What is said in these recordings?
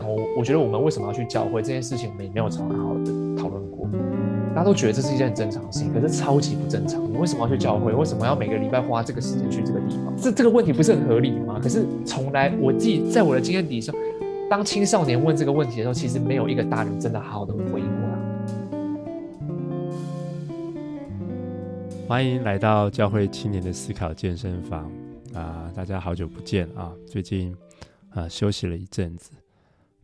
我我觉得我们为什么要去教会这件事情，我们也没有好好的讨论过。大家都觉得这是一件很正常的事情，可是超级不正常。你为什么要去教会？为什么要每个礼拜花这个时间去这个地方？这这个问题不是很合理吗？可是从来我自己在我的经验底下，当青少年问这个问题的时候，其实没有一个大人真的好好的回应过来。欢迎来到教会青年的思考健身房啊、大家好久不见啊！最近、呃、休息了一阵子，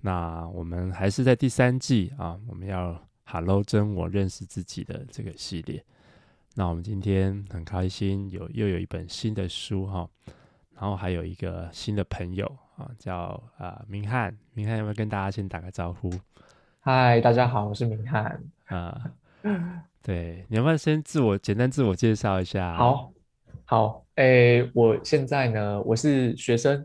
那我们还是在第三季啊，我们要。Hello，真我认识自己的这个系列，那我们今天很开心有又有一本新的书哈，然后还有一个新的朋友啊，叫啊、呃、明翰，明翰要不要跟大家先打个招呼？嗨，大家好，我是明翰啊。对，你要不要先自我简单自我介绍一下？好，好，诶、欸，我现在呢，我是学生，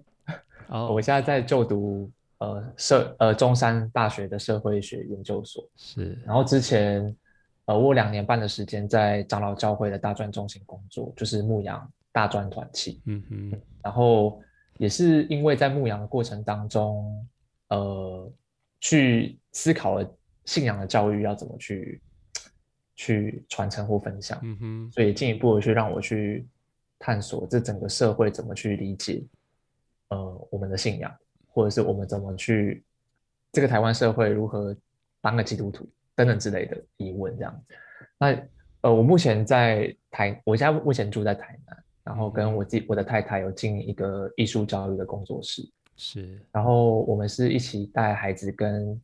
哦，我现在在就读。呃，社呃中山大学的社会学研究所。是，然后之前呃我两年半的时间在长老教会的大专中心工作，就是牧羊大专团契，嗯哼，然后也是因为在牧羊的过程当中，呃，去思考了信仰的教育要怎么去去传承或分享，嗯哼，所以进一步的去让我去探索这整个社会怎么去理解呃我们的信仰。或者是我们怎么去这个台湾社会如何当个基督徒等等之类的疑问，这样。那呃，我目前在台，我现在目前住在台南，然后跟我自己我的太太有经营一个艺术教育的工作室，是。然后我们是一起带孩子跟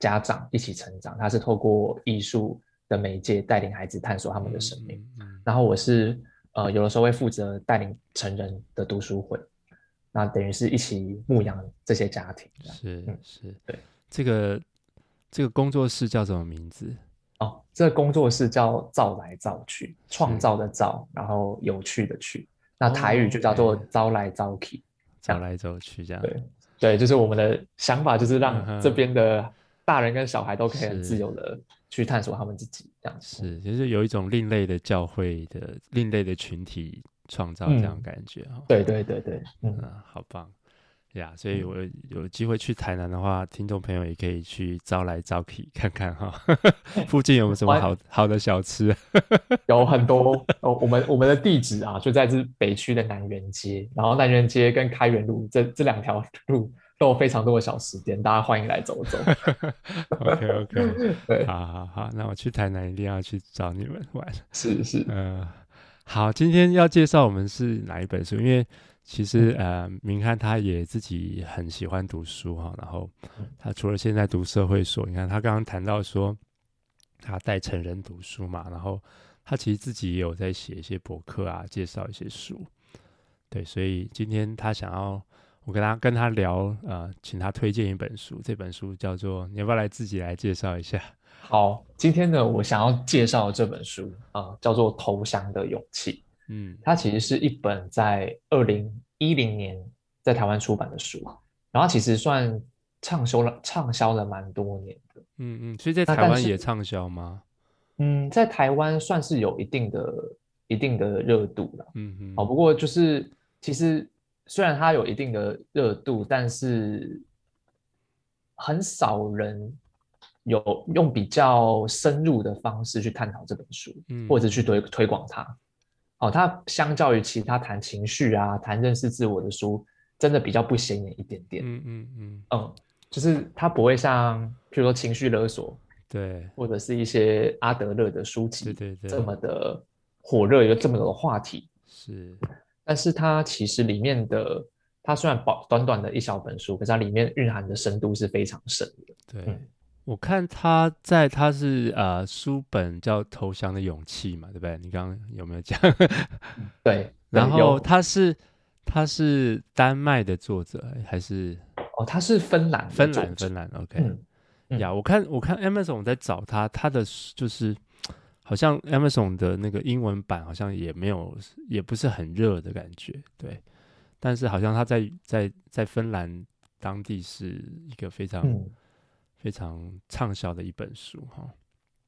家长一起成长，他是透过艺术的媒介带领孩子探索他们的生命。嗯嗯。然后我是呃有的时候会负责带领成人的读书会。那等于是一起牧养这些家庭，是、嗯、是，对，这个这个工作室叫什么名字？哦，这个工作室叫造来造去，创造的造，然后有趣的趣，那台语就叫做招来招去，招来招去这样。对对，就是我们的想法，就是让这边的大人跟小孩都可以很自由的去探索他们自己，这样。是，就是有一种另类的教会的另类的群体。创造这样感觉哈、嗯，对对对对，嗯，好棒呀！所以我有机会去台南的话，听众朋友也可以去招来招去看看哈，附近有没有什么好好的小吃？有很多哦，我们我们的地址啊，就在这北区的南园街，然后南园街跟开元路这这两条路都有非常多的小吃店，大家欢迎来走走。OK OK，对，好好好，那我去台南一定要去找你们玩。是是，嗯、呃。好，今天要介绍我们是哪一本书？因为其实呃，明翰他也自己很喜欢读书哈。然后他除了现在读社会所，你看他刚刚谈到说他带成人读书嘛，然后他其实自己也有在写一些博客啊，介绍一些书。对，所以今天他想要我跟他跟他聊，呃，请他推荐一本书。这本书叫做，你要不要来自己来介绍一下？好，今天呢，我想要介绍这本书啊、呃，叫做《投降的勇气》。嗯，它其实是一本在二零一零年在台湾出版的书，然后其实算畅销了，畅销了蛮多年的。嗯嗯，所以在台湾也畅销吗？嗯，在台湾算是有一定的、一定的热度了。嗯嗯，好，不过就是其实虽然它有一定的热度，但是很少人。有用比较深入的方式去探讨这本书，嗯，或者去推推广它。哦，它相较于其他谈情绪啊、谈认识自我的书，真的比较不显眼一点点。嗯嗯嗯嗯，就是它不会像，譬如说情绪勒索，对，或者是一些阿德勒的书籍，对对对，这么的火热，有这么多的话题。是，但是它其实里面的，它虽然薄短短的一小本书，可是它里面蕴含的深度是非常深的。对。嗯我看他在，他是呃书本叫《投降的勇气》嘛，对不对？你刚刚有没有讲？对，然后他是他是丹麦的作者还是？哦，他是芬兰，芬兰，芬兰。OK，呀、我看我看 Amazon 在找他，他的就是好像 Amazon 的那个英文版好像也没有，也不是很热的感觉，对。但是好像他在在在芬兰当地是一个非常。嗯非常畅销的一本书哈，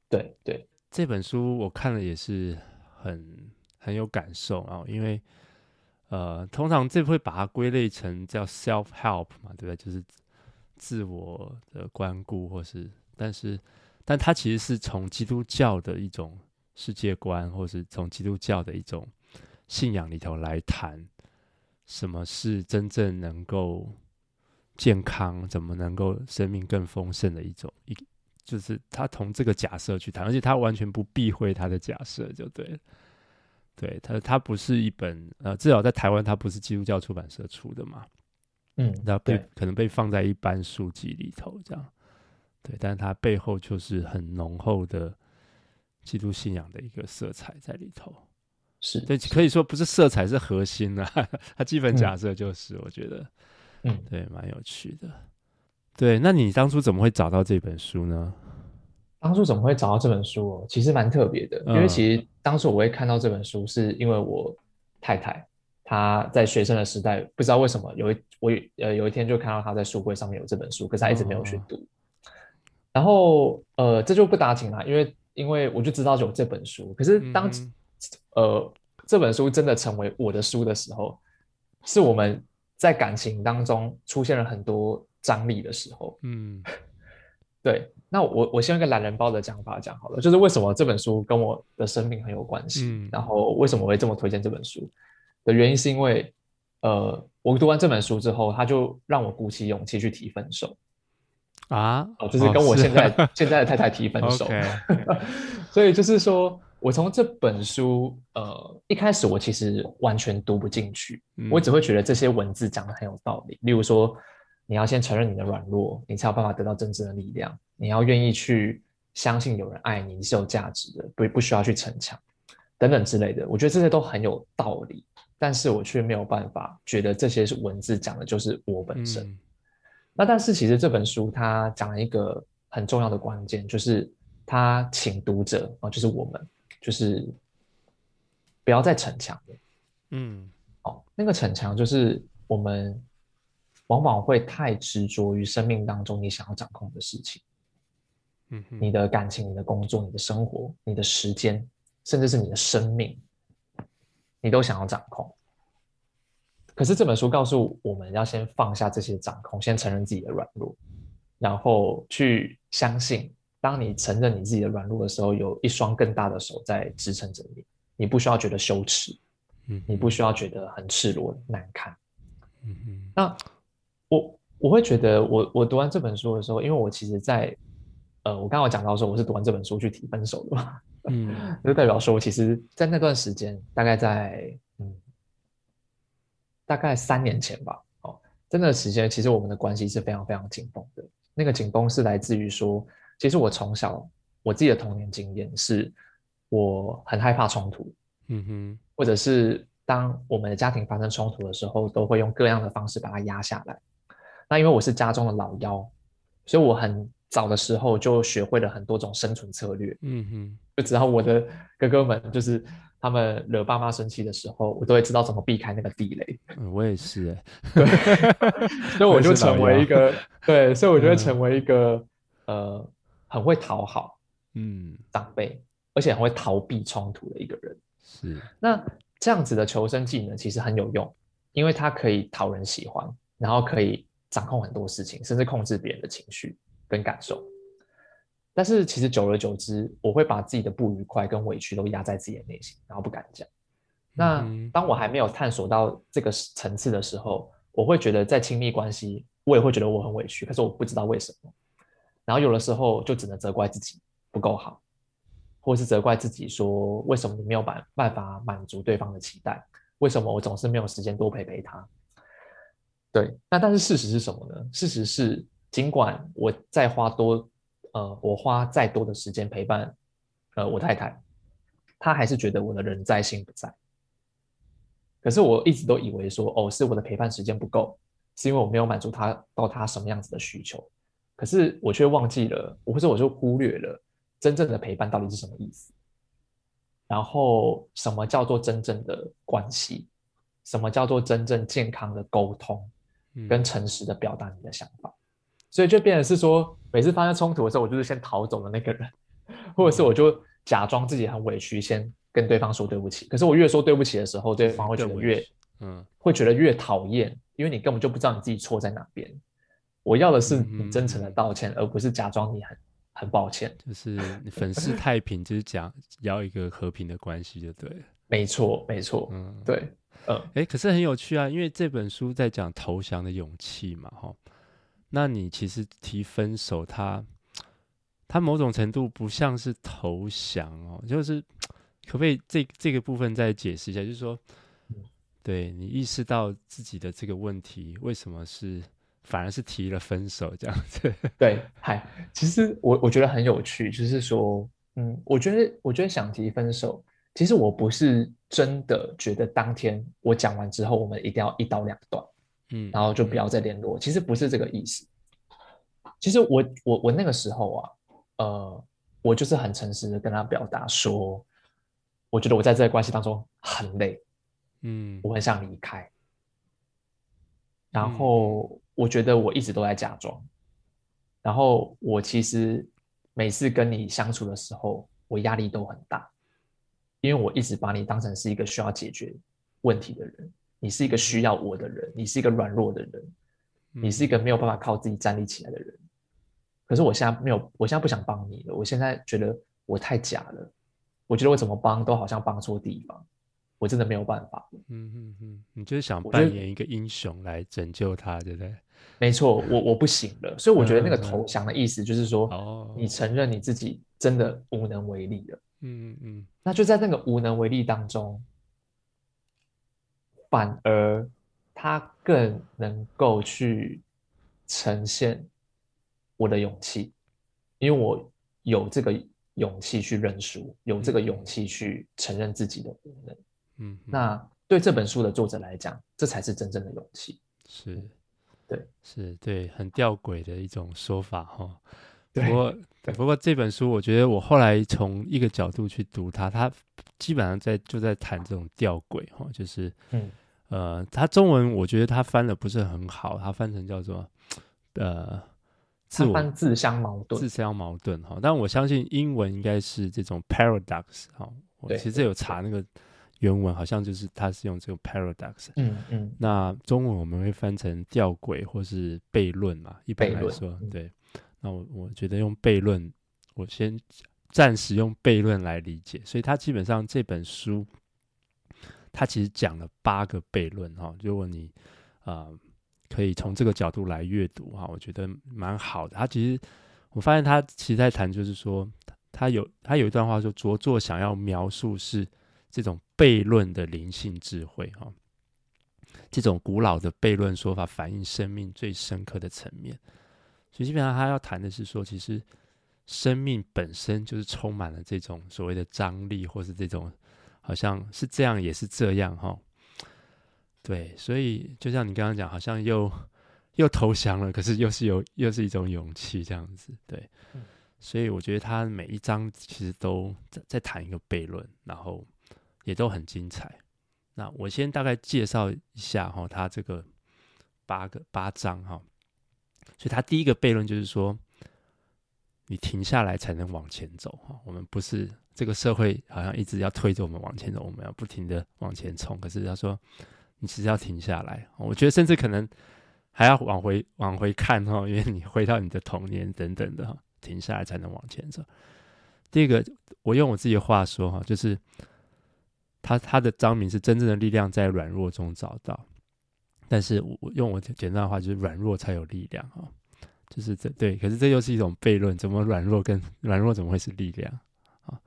对对，这本书我看了也是很很有感受啊，因为呃，通常这会把它归类成叫 self help 嘛，对不对？就是自我的关顾，或是，但是，但它其实是从基督教的一种世界观，或是从基督教的一种信仰里头来谈，什么是真正能够健康，怎么能够生命更丰盛的一种一，就是他从这个假设去谈，而且他完全不避讳他的假设，就对了。对他，他不是一本呃，至少在台湾，他不是基督教出版社出的嘛，嗯，那被可能被放在一般书籍里头这样，对，但是它背后就是很浓厚的基督信仰的一个色彩在里头，是对，可以说不是色彩是核心啊，它基本假设就是，我觉得，嗯，对，蛮有趣的，对，那你当初怎么会找到这本书呢？当初怎么会找到这本书哦？其实蛮特别的，因为其实当初我会看到这本书，是因为我太太她在学生的时代，不知道为什么有一我呃有一天就看到她在书柜上面有这本书，可是她一直没有去读。哦、然后呃这就不打紧了，因为因为我就知道有这本书，可是当、嗯、呃这本书真的成为我的书的时候，是我们在感情当中出现了很多张力的时候，嗯，对。那我我先用一个懒人包的讲法讲好了，就是为什么这本书跟我的生命很有关系，嗯、然后为什么我会这么推荐这本书的原因，是因为呃，我读完这本书之后，他就让我鼓起勇气去提分手啊，哦，就是跟我现在、哦、现在的太太提分手，所以就是说我从这本书呃一开始我其实完全读不进去，嗯、我只会觉得这些文字讲得很有道理，例如说。你要先承认你的软弱，你才有办法得到真正的力量。你要愿意去相信有人爱你，你是有价值的，不不需要去逞强，等等之类的。我觉得这些都很有道理，但是我却没有办法觉得这些是文字讲的就是我本身。嗯、那但是其实这本书它讲了一个很重要的关键，就是它请读者啊，就是我们，就是不要再逞强了。嗯，哦，那个逞强就是我们。往往会太执着于生命当中你想要掌控的事情，嗯，你的感情、你的工作、你的生活、你的时间，甚至是你的生命，你都想要掌控。可是这本书告诉我们要先放下这些掌控，先承认自己的软弱，然后去相信，当你承认你自己的软弱的时候，有一双更大的手在支撑着你，你不需要觉得羞耻，嗯，你不需要觉得很赤裸难看，嗯嗯，那。我我会觉得我，我我读完这本书的时候，因为我其实在，在呃，我刚刚讲到说，我是读完这本书去提分手的嘛，嗯，就代表说，我其实，在那段时间，大概在嗯，大概三年前吧，哦，在那段时间，其实我们的关系是非常非常紧绷的。那个紧绷是来自于说，其实我从小我自己的童年经验是，我很害怕冲突，嗯哼，或者是当我们的家庭发生冲突的时候，都会用各样的方式把它压下来。那因为我是家中的老幺，所以我很早的时候就学会了很多种生存策略。嗯哼，就只要我的哥哥们就是他们惹爸妈生气的时候，我都会知道怎么避开那个地雷。嗯、我也是哎，对，所以我就成为一个对，所以我就会成为一个、嗯、呃很会讨好嗯长辈，而且很会逃避冲突的一个人。是，那这样子的求生技能其实很有用，因为它可以讨人喜欢，然后可以。掌控很多事情，甚至控制别人的情绪跟感受。但是其实久而久之，我会把自己的不愉快跟委屈都压在自己的内心，然后不敢讲。那当我还没有探索到这个层次的时候，我会觉得在亲密关系，我也会觉得我很委屈，可是我不知道为什么。然后有的时候就只能责怪自己不够好，或是责怪自己说，为什么你没有办办法满足对方的期待？为什么我总是没有时间多陪陪他？对，那但是事实是什么呢？事实是，尽管我再花多，呃，我花再多的时间陪伴，呃，我太太，她还是觉得我的人在心不在。可是我一直都以为说，哦，是我的陪伴时间不够，是因为我没有满足她到她什么样子的需求。可是我却忘记了，或者我就忽略了真正的陪伴到底是什么意思。然后，什么叫做真正的关系？什么叫做真正健康的沟通？跟诚实的表达你的想法，所以就变成是说，每次发生冲突的时候，我就是先逃走的那个人，或者是我就假装自己很委屈，先跟对方说对不起。可是我越说对不起的时候，对方会觉得越嗯，会觉得越讨厌，因为你根本就不知道你自己错在哪边。我要的是你真诚的道歉，嗯、而不是假装你很很抱歉。就是你粉饰太平，就是讲要一个和平的关系就对了。没错，没错，嗯，对，嗯，哎，可是很有趣啊，因为这本书在讲投降的勇气嘛，哈。那你其实提分手他，他他某种程度不像是投降哦，就是可不可以这这个部分再解释一下？就是说，对你意识到自己的这个问题，为什么是？反而是提了分手这样子，对，嗨，其实我我觉得很有趣，就是说，嗯，我觉得我觉得想提分手，其实我不是真的觉得当天我讲完之后，我们一定要一刀两断，嗯，然后就不要再联络，其实不是这个意思。其实我我我那个时候啊，呃，我就是很诚实的跟他表达说，我觉得我在这个关系当中很累，嗯，我很想离开，然后。我觉得我一直都在假装，然后我其实每次跟你相处的时候，我压力都很大，因为我一直把你当成是一个需要解决问题的人，你是一个需要我的人，你是一个软弱的人，你是一个没有办法靠自己站立起来的人。可是我现在没有，我现在不想帮你了，我现在觉得我太假了，我觉得我怎么帮都好像帮错地方。我真的没有办法。嗯嗯嗯，你就是想扮演一个英雄来拯救他，对不对？没错，我我不行了，所以我觉得那个投降的意思就是说，嗯、你承认你自己真的无能为力了。嗯嗯嗯。那就在那个无能为力当中，反而他更能够去呈现我的勇气，因为我有这个勇气去认输，有这个勇气去承认自己的无能。嗯，那对这本书的作者来讲，这才是真正的勇气。是，对，是对，很吊诡的一种说法哈。不过，不过这本书，我觉得我后来从一个角度去读它，它基本上在就在谈这种吊诡哈，就是，嗯，呃，它中文我觉得它翻的不是很好，它翻成叫做呃，自我自相矛盾，自相矛盾哈。但我相信英文应该是这种 paradox 哈。我其实有查那个。原文好像就是他是用这个 paradox，嗯嗯，那中文我们会翻成吊诡或是悖论嘛，一般来说，嗯、对。那我我觉得用悖论，我先暂时用悖论来理解。所以他基本上这本书，他其实讲了八个悖论哈。如果你啊、呃、可以从这个角度来阅读哈，我觉得蛮好的。他其实我发现他其实在谈就是说，他有他有一段话说，着作想要描述是。这种悖论的灵性智慧，哈，这种古老的悖论说法反映生命最深刻的层面。所以基本上他要谈的是说，其实生命本身就是充满了这种所谓的张力，或是这种好像是这样也是这样，哈。对，所以就像你刚刚讲，好像又又投降了，可是又是有又是一种勇气这样子。对，所以我觉得他每一章其实都在在谈一个悖论，然后。也都很精彩。那我先大概介绍一下哈，他这个八个八章哈。所以他第一个悖论就是说，你停下来才能往前走哈。我们不是这个社会好像一直要推着我们往前走，我们要不停的往前冲。可是他说，你其实要停下来。我觉得甚至可能还要往回往回看哈，因为你回到你的童年等等的哈，停下来才能往前走。第二个，我用我自己的话说哈，就是。他他的章名是真正的力量在软弱中找到，但是我用我简单的话就是软弱才有力量啊，就是这对，可是这又是一种悖论，怎么软弱跟软弱怎么会是力量啊？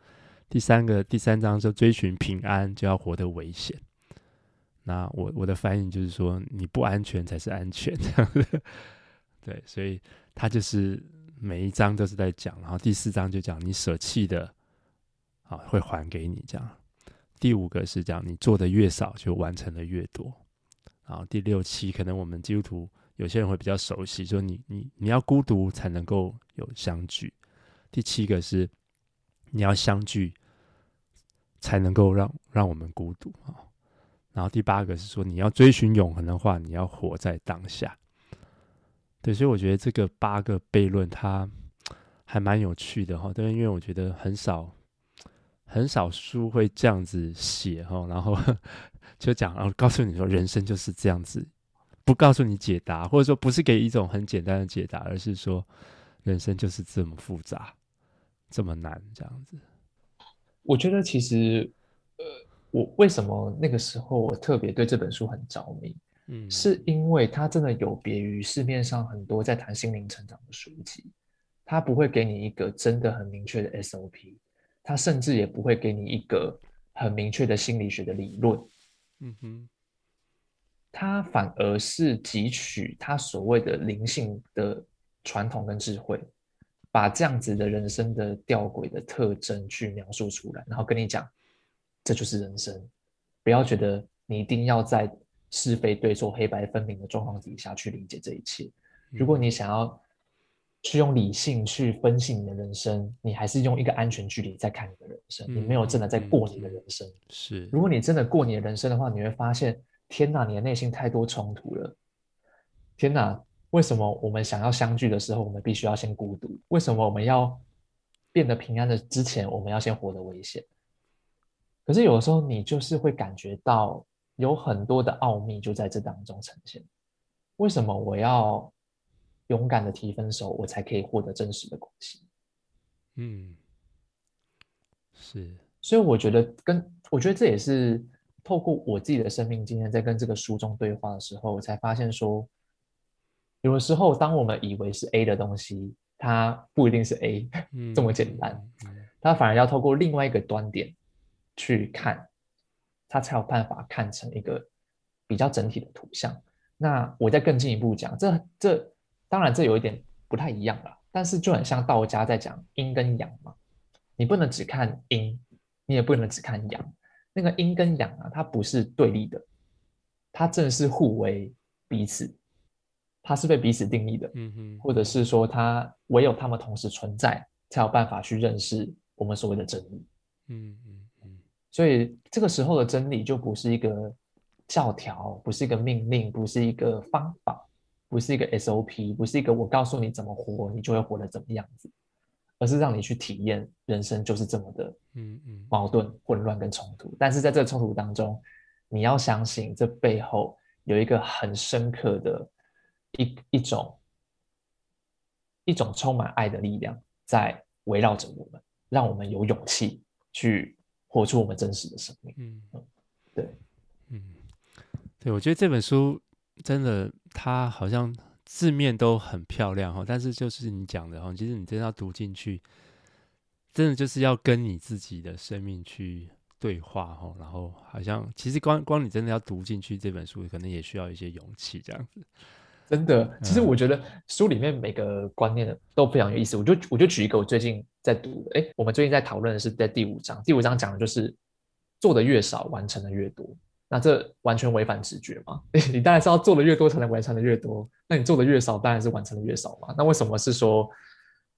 第三个第三章就追寻平安就要活得危险，那我我的翻译就是说你不安全才是安全，这样子，对，所以他就是每一章都是在讲，然后第四章就讲你舍弃的啊会还给你这样。第五个是讲，你做的越少，就完成的越多。然后第六七，可能我们基督徒有些人会比较熟悉，说你你你要孤独才能够有相聚。第七个是你要相聚才能够让让我们孤独啊。然后第八个是说你要追寻永恒的话，你要活在当下。对，所以我觉得这个八个悖论它还蛮有趣的哈。对，因为我觉得很少。很少书会这样子写哈，然后 就讲，然后告诉你说，人生就是这样子，不告诉你解答，或者说不是给一种很简单的解答，而是说人生就是这么复杂，这么难，这样子。我觉得其实，呃，我为什么那个时候我特别对这本书很着迷，嗯，是因为它真的有别于市面上很多在谈心灵成长的书籍，它不会给你一个真的很明确的 SOP，它甚至也不会给你一个很明确的心理学的理论，嗯哼，他反而是汲取他所谓的灵性的传统跟智慧。把这样子的人生的吊诡的特征去描述出来，然后跟你讲，这就是人生。不要觉得你一定要在是非对错、黑白分明的状况底下去理解这一切。如果你想要去用理性去分析你的人生，你还是用一个安全距离在看你的人生，你没有真的在过你的人生。是，如果你真的过你的人生的话，你会发现，天哪，你的内心太多冲突了。天哪！为什么我们想要相聚的时候，我们必须要先孤独？为什么我们要变得平安的之前，我们要先活得危险？可是有的时候，你就是会感觉到有很多的奥秘就在这当中呈现。为什么我要勇敢的提分手，我才可以获得真实的关系？嗯，是。所以我觉得跟，跟我觉得这也是透过我自己的生命经验，在跟这个书中对话的时候，我才发现说。有的时候，当我们以为是 A 的东西，它不一定是 A、嗯、这么简单，它反而要透过另外一个端点去看，它才有办法看成一个比较整体的图像。那我再更进一步讲，这这当然这有一点不太一样了，但是就很像道家在讲阴跟阳嘛，你不能只看阴，你也不能只看阳。那个阴跟阳啊，它不是对立的，它正是互为彼此。它是被彼此定义的，嗯哼，或者是说，它唯有它们同时存在，才有办法去认识我们所谓的真理，嗯嗯嗯。所以这个时候的真理就不是一个教条，不是一个命令，不是一个方法，不是一个 SOP，不是一个我告诉你怎么活，你就会活得怎么样子，而是让你去体验人生就是这么的，嗯嗯，矛盾、混乱跟冲突。但是在这个冲突当中，你要相信这背后有一个很深刻的。一一种一种充满爱的力量在围绕着我们，让我们有勇气去活出我们真实的生命。嗯，对，嗯，对，我觉得这本书真的，它好像字面都很漂亮哈，但是就是你讲的哈，其实你真的要读进去，真的就是要跟你自己的生命去对话哈，然后好像其实光光你真的要读进去这本书，可能也需要一些勇气这样子。真的，其实我觉得书里面每个观念都非常有意思。我就我就举一个我最近在读的，哎，我们最近在讨论的是在第五章，第五章讲的就是做的越少，完成的越多。那这完全违反直觉嘛？你当然是要做的越多才能完成的越多。那你做的越少，当然是完成的越少嘛？那为什么是说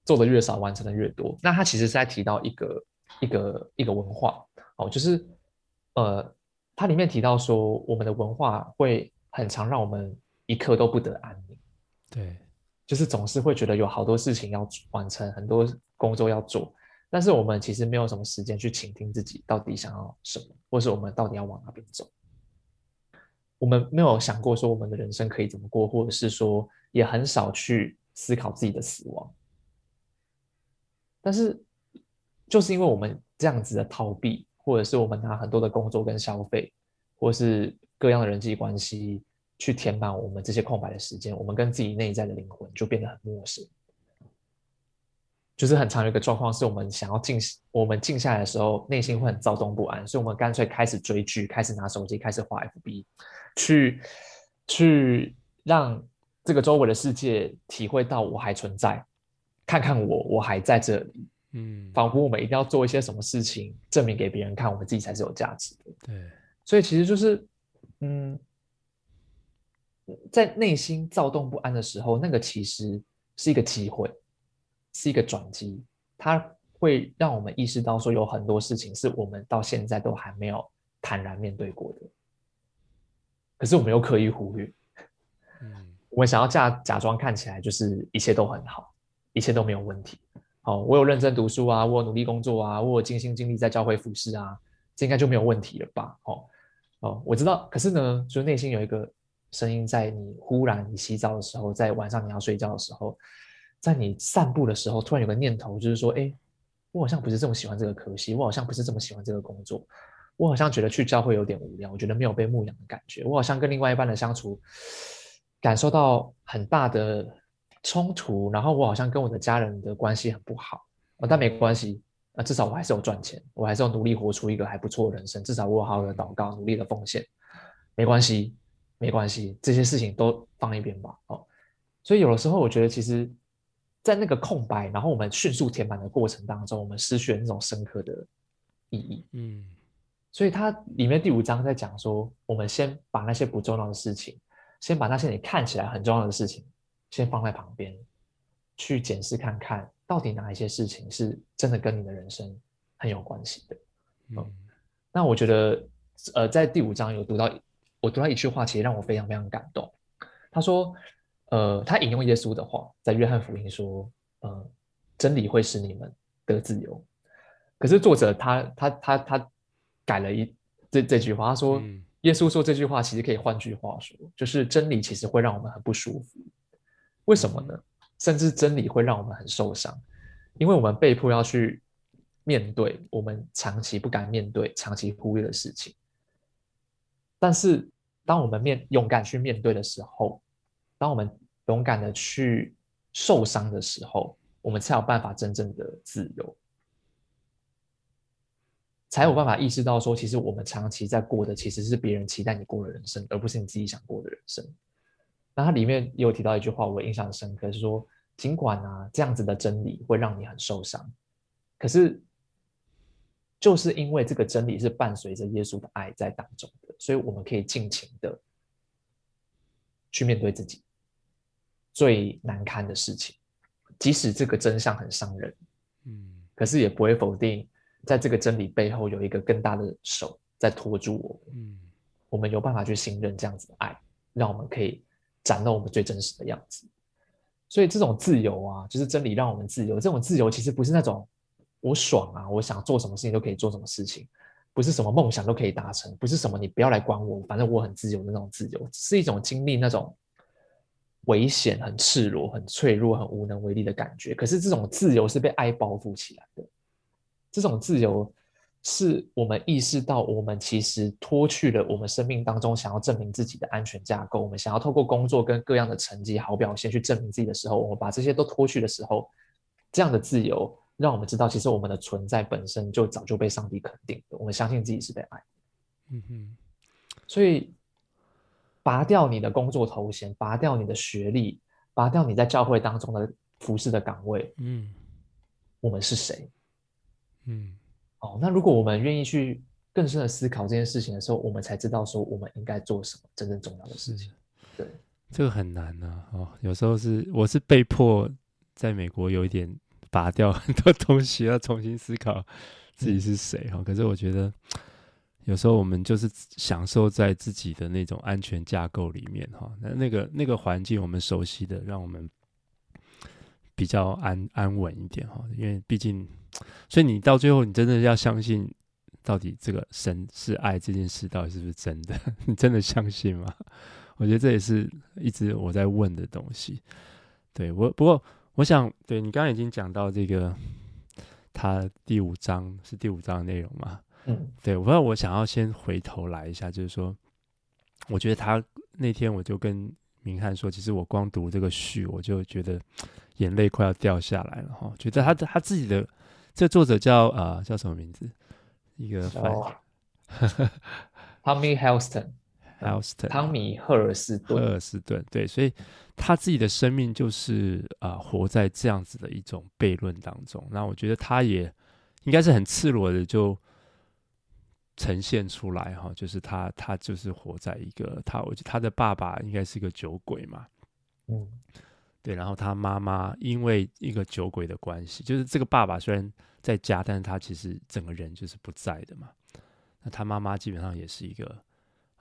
做的越少，完成的越多？那他其实是在提到一个一个一个文化哦，就是呃，它里面提到说我们的文化会很常让我们。一刻都不得安宁，对，就是总是会觉得有好多事情要完成，很多工作要做，但是我们其实没有什么时间去倾听自己到底想要什么，或是我们到底要往哪边走。我们没有想过说我们的人生可以怎么过，或者是说也很少去思考自己的死亡。但是就是因为我们这样子的逃避，或者是我们拿很多的工作跟消费，或是各样的人际关系。去填满我们这些空白的时间，我们跟自己内在的灵魂就变得很陌生。就是很常有一个状况，是我们想要静，我们静下来的时候，内心会很躁动不安，所以我们干脆开始追剧，开始拿手机，开始画 FB，去去让这个周围的世界体会到我还存在，看看我，我还在这里。嗯，仿佛我们一定要做一些什么事情，证明给别人看，我们自己才是有价值的。对，所以其实就是，嗯。在内心躁动不安的时候，那个其实是一个机会，是一个转机。它会让我们意识到，说有很多事情是我们到现在都还没有坦然面对过的。可是我们又刻意忽略。嗯，我们想要假假装看起来就是一切都很好，一切都没有问题。好，我有认真读书啊，我有努力工作啊，我有尽心尽力在教会服侍啊，这应该就没有问题了吧？哦，哦，我知道，可是呢，就内心有一个声音，在你忽然你洗澡的时候，在晚上你要睡觉的时候，在你散步的时候，突然有个念头，就是说，哎，我好像不是这么喜欢这个科系，我好像不是这么喜欢这个工作，我好像觉得去教会有点无聊，我觉得没有被牧养的感觉，我好像跟另外一半的相处感受到很大的冲突，然后我好像跟我的家人的关系很不好，啊，但没关系。啊至少我还是有赚钱，我还是要努力活出一个还不错的人生。至少我有好好的祷告，努力的奉献，没关系，没关系，这些事情都放一边吧。哦，所以有的时候我觉得，其实，在那个空白，然后我们迅速填满的过程当中，我们失去了那种深刻的意义。嗯，所以它里面第五章在讲说，我们先把那些不重要的事情，先把那些你看起来很重要的事情，先放在旁边，去检视看看。到底哪一些事情是真的跟你的人生很有关系的？嗯，那我觉得，呃，在第五章有读到，我读到一句话，其实让我非常非常感动。他说，呃，他引用耶稣的话，在约翰福音说，呃，真理会使你们得自由。可是作者他他他他改了一这这句话，他说，耶稣说这句话其实可以换句话说，就是真理其实会让我们很不舒服。为什么呢？甚至真理会让我们很受伤，因为我们被迫要去面对我们长期不敢面对、长期忽略的事情。但是，当我们面勇敢去面对的时候，当我们勇敢的去受伤的时候，我们才有办法真正的自由，才有办法意识到说，其实我们长期在过的其实是别人期待你过的人生，而不是你自己想过的人生。那它里面也有提到一句话，我印象很深刻，是说，尽管啊这样子的真理会让你很受伤，可是就是因为这个真理是伴随着耶稣的爱在当中的，所以我们可以尽情的去面对自己最难堪的事情，即使这个真相很伤人，嗯，可是也不会否定，在这个真理背后有一个更大的手在托住我们，嗯，我们有办法去信任这样子的爱，让我们可以。展露我们最真实的样子，所以这种自由啊，就是真理让我们自由。这种自由其实不是那种我爽啊，我想做什么事情都可以做什么事情，不是什么梦想都可以达成，不是什么你不要来管我，反正我很自由的那种自由，是一种经历那种危险、很赤裸、很脆弱、很无能为力的感觉。可是这种自由是被爱包覆起来的，这种自由。是我们意识到，我们其实脱去了我们生命当中想要证明自己的安全架构。我们想要透过工作跟各样的成绩、好表现去证明自己的时候，我们把这些都脱去的时候，这样的自由让我们知道，其实我们的存在本身就早就被上帝肯定的。我们相信自己是被爱。嗯哼。所以，拔掉你的工作头衔，拔掉你的学历，拔掉你在教会当中的服侍的岗位。嗯。我们是谁？嗯。哦，那如果我们愿意去更深的思考这件事情的时候，我们才知道说我们应该做什么真正重要的事情。对，这个很难呢。哦，有时候是我是被迫在美国有一点拔掉很多东西，要重新思考自己是谁哈。嗯。可是我觉得有时候我们就是享受在自己的那种安全架构里面哈。那那个那个环境我们熟悉的，让我们比较安安稳一点哈。因为毕竟。所以你到最后，你真的要相信，到底这个神是爱这件事，到底是不是真的？你真的相信吗？我觉得这也是一直我在问的东西。对我，不过我想，对你刚刚已经讲到这个，他第五章是第五章的内容嘛？嗯，对。我不知道，我想要先回头来一下，就是说，我觉得他那天我就跟明翰说，其实我光读这个序，我就觉得眼泪快要掉下来了哈。觉得他他自己的。这作者叫啊、呃，叫什么名字？一个翻译，Tommy Helston，Helston，汤米·赫尔斯顿，赫尔斯顿。对，所以他自己的生命就是啊、呃，活在这样子的一种悖论当中。那我觉得他也应该是很赤裸的就呈现出来哈，就是他他就是活在一个他，我觉得他的爸爸应该是个酒鬼嘛，嗯。对，然后他妈妈因为一个酒鬼的关系，就是这个爸爸虽然在家，但是他其实整个人就是不在的嘛。那他妈妈基本上也是一个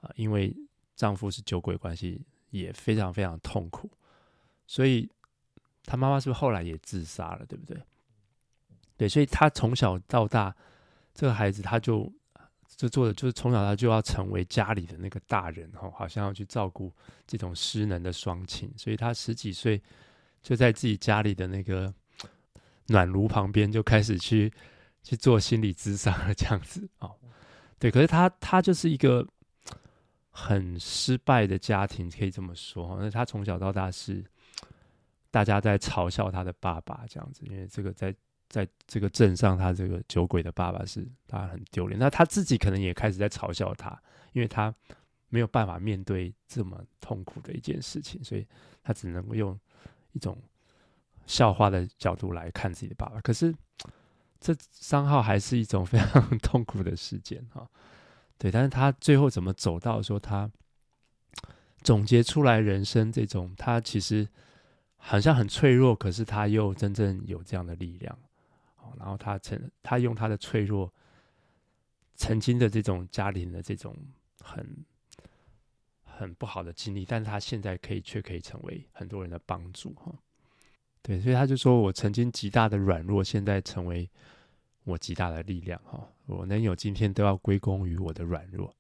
啊、因为丈夫是酒鬼关系，也非常非常痛苦。所以他妈妈是不是后来也自杀了？对不对？对，所以他从小到大，这个孩子他就就做的就是从小他就要成为家里的那个大人哈，好像要去照顾这种失能的双亲，所以他十几岁就在自己家里的那个暖炉旁边就开始去去做心理咨商了，这样子哦。对，可是他他就是一个很失败的家庭，可以这么说。那他从小到大是大家在嘲笑他的爸爸这样子，因为这个在。在这个镇上，他这个酒鬼的爸爸是他很丢脸。那他自己可能也开始在嘲笑他，因为他没有办法面对这么痛苦的一件事情，所以他只能够用一种笑话的角度来看自己的爸爸。可是这三号还是一种非常痛苦的事件哈。对，但是他最后怎么走到说他总结出来人生这种，他其实好像很脆弱，可是他又真正有这样的力量。然后他曾，他用他的脆弱，曾经的这种家庭的这种很很不好的经历，但是他现在可以却可以成为很多人的帮助哈。对，所以他就说，我曾经极大的软弱，现在成为我极大的力量哈。我能有今天，都要归功于我的软弱。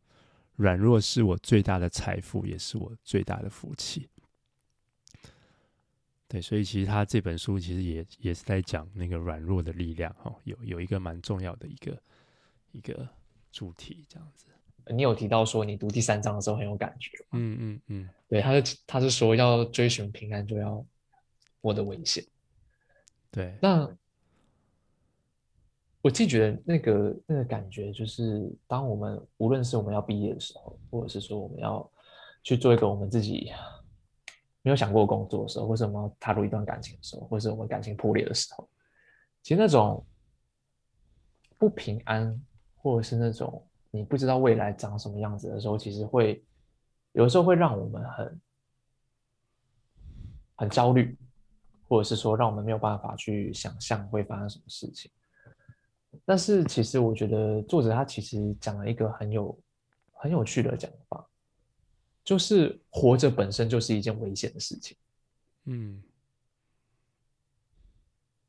软弱是我最大的财富，也是我最大的福气。对，所以其实他这本书其实也也是在讲那个软弱的力量哈，有有一个蛮重要的一个一个主题这样子。你有提到说你读第三章的时候很有感觉，嗯嗯嗯，对，他是他是说要追寻平安就要获得危险，对。那我自己觉得那个那个感觉就是，当我们无论是我们要毕业的时候，或者是说我们要去做一个我们自己。没有想过工作的时候，或是我们要踏入一段感情的时候，或是我们感情破裂的时候，其实那种不平安，或者是那种你不知道未来长什么样子的时候，其实会有的时候会让我们很很焦虑，或者是说让我们没有办法去想象会发生什么事情。但是其实我觉得作者他其实讲了一个很有很有趣的讲法。就是活着本身就是一件危险的事情，嗯，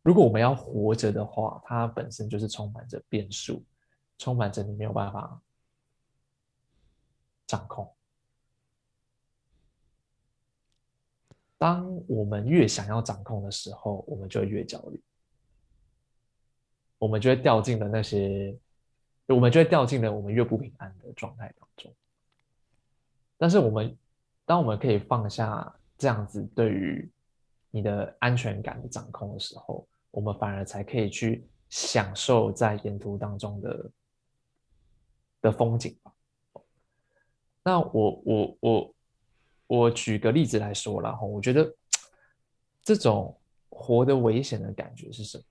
如果我们要活着的话，它本身就是充满着变数，充满着你没有办法掌控。当我们越想要掌控的时候，我们就越焦虑，我们就会掉进了那些，我们就会掉进了我们越不平安的状态当中。但是我们，当我们可以放下这样子对于你的安全感的掌控的时候，我们反而才可以去享受在沿途当中的的风景吧。那我我我我举个例子来说啦，我觉得这种活得危险的感觉是什么？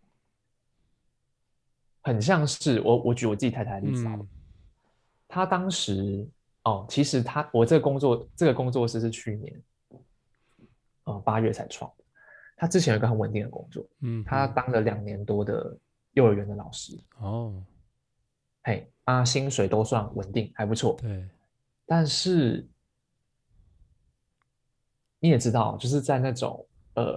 很像是我我举我自己太太的例子啊，她当时。哦，其实她我这个工作这个工作室是去年，呃八月才创。她之前有一个很稳定的工作，嗯，他当了两年多的幼儿园的老师。哦，嘿，啊，薪水都算稳定，还不错。对，但是你也知道，就是在那种呃，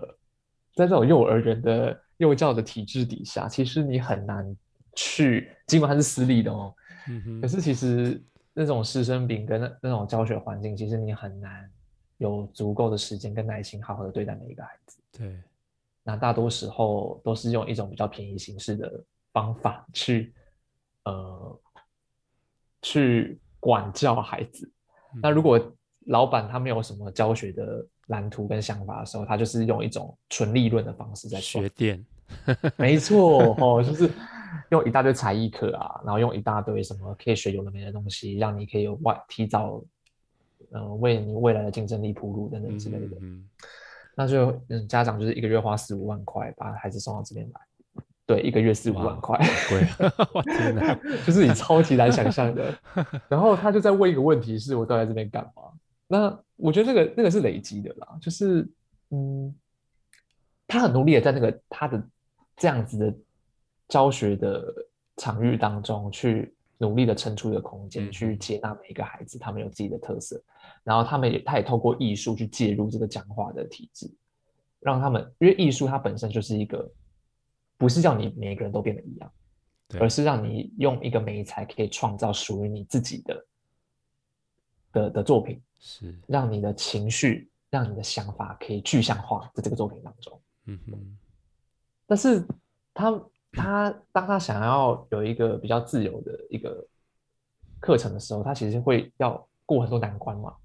在这种幼儿园的幼教的体制底下，其实你很难去，尽管它是私立的哦，嗯哼，可是其实。那种师生比跟那那种教学环境，其实你很难有足够的时间跟耐心，好好的对待每一个孩子。对，那大多时候都是用一种比较便宜形式的方法去，呃，去管教孩子。嗯。那如果老板他没有什么教学的蓝图跟想法的时候，他就是用一种纯利润的方式在学店。没错哦，就是。用一大堆才艺课啊，然后用一大堆什么可以学有的没的东西，让你可以有外提早，嗯、呃，为你未来的竞争力铺路等等之类的。嗯，那就嗯，家长就是一个月花四五万块把孩子送到这边来，对，一个月四五万块，对，天哪，就是你超级难想象的。然后他就在问一个问题：是我到底在这边干嘛？那我觉得这个那个是累积的啦，就是嗯，他很努力的在那个他的这样子的。教学的场域当中，去努力的撑出一个空间，去接纳每一个孩子，他们有自己的特色，然后他们也，他也透过艺术去介入这个讲话的体制，让他们，因为艺术它本身就是一个，不是叫你每个人都变得一样，而是让你用一个美才可以创造属于你自己的的的作品，是让你的情绪、让你的想法可以具象化在这个作品当中。嗯哼。但是他他当他想要有一个比较自由的一个课程的时候，他其实会要过很多难关嘛。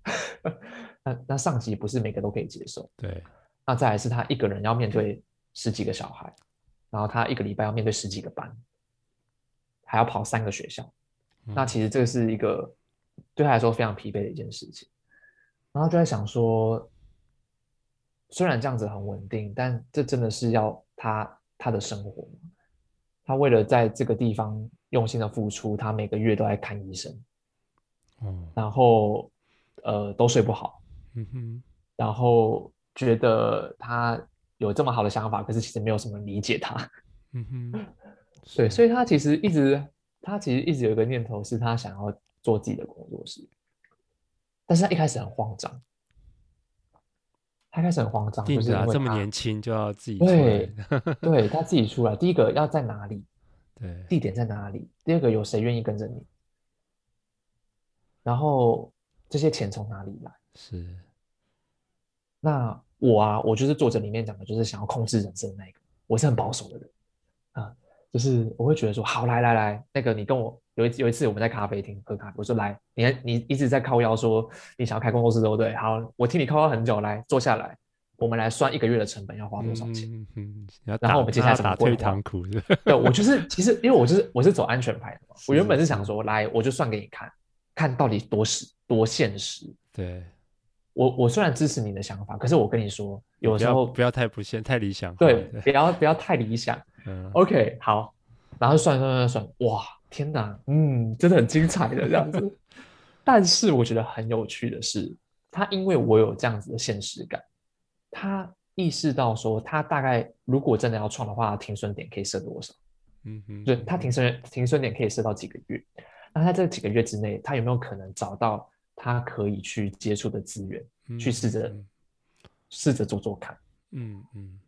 那那上级不是每个都可以接受。对。那再来是他一个人要面对十几个小孩，然后他一个礼拜要面对十几个班。还要跑三个学校，嗯，那其实这是一个对他来说非常疲惫的一件事情。然后就在想说，虽然这样子很稳定，但这真的是要他他的生活吗？他为了在这个地方用心的付出，他每个月都在看医生，嗯，然后呃都睡不好，嗯哼，然后觉得他有这么好的想法，可是其实没有什么人理解他，嗯哼。对，所以他其实一直，他其实一直有一个念头，是他想要做自己的工作室，但是他一开始很慌张，他开始很慌张，就是这么年轻就要自己对，对他自己出来，第一个要在哪里，对，地点在哪里，第二个有谁愿意跟着你，然后这些钱从哪里来？是，那我啊，我就是作者里面讲的，就是想要控制人生的那个，我是很保守的人啊。就是我会觉得说，好，来来来，那个你跟我有一有一次我们在咖啡厅喝咖啡，我说来，你你一直在靠腰说你想要开工作室对不对？好，我听你靠腰很久，来坐下来，我们来算一个月的成本要花多少钱。嗯嗯。然后我们接下来怎么打退堂鼓？对，我就是其实因为我就是我是走安全牌的嘛，我原本是想说来我就算给你看，看到底多实多现实。对。我我虽然支持你的想法，可是我跟你说，有时候不要，太不限太理想。对，不要不要太理想。嗯，OK，好，然后算算算算，哇，天哪，嗯，真的很精彩的这样子。但是我觉得很有趣的是，他因为我有这样子的现实感，他意识到说，他大概如果真的要创的话，停损点可以设多少？嗯哼，对，他停损停损点可以设到几个月？那他这几个月之内，他有没有可能找到他可以去接触的资源，嗯、去试着试着做做看？嗯嗯。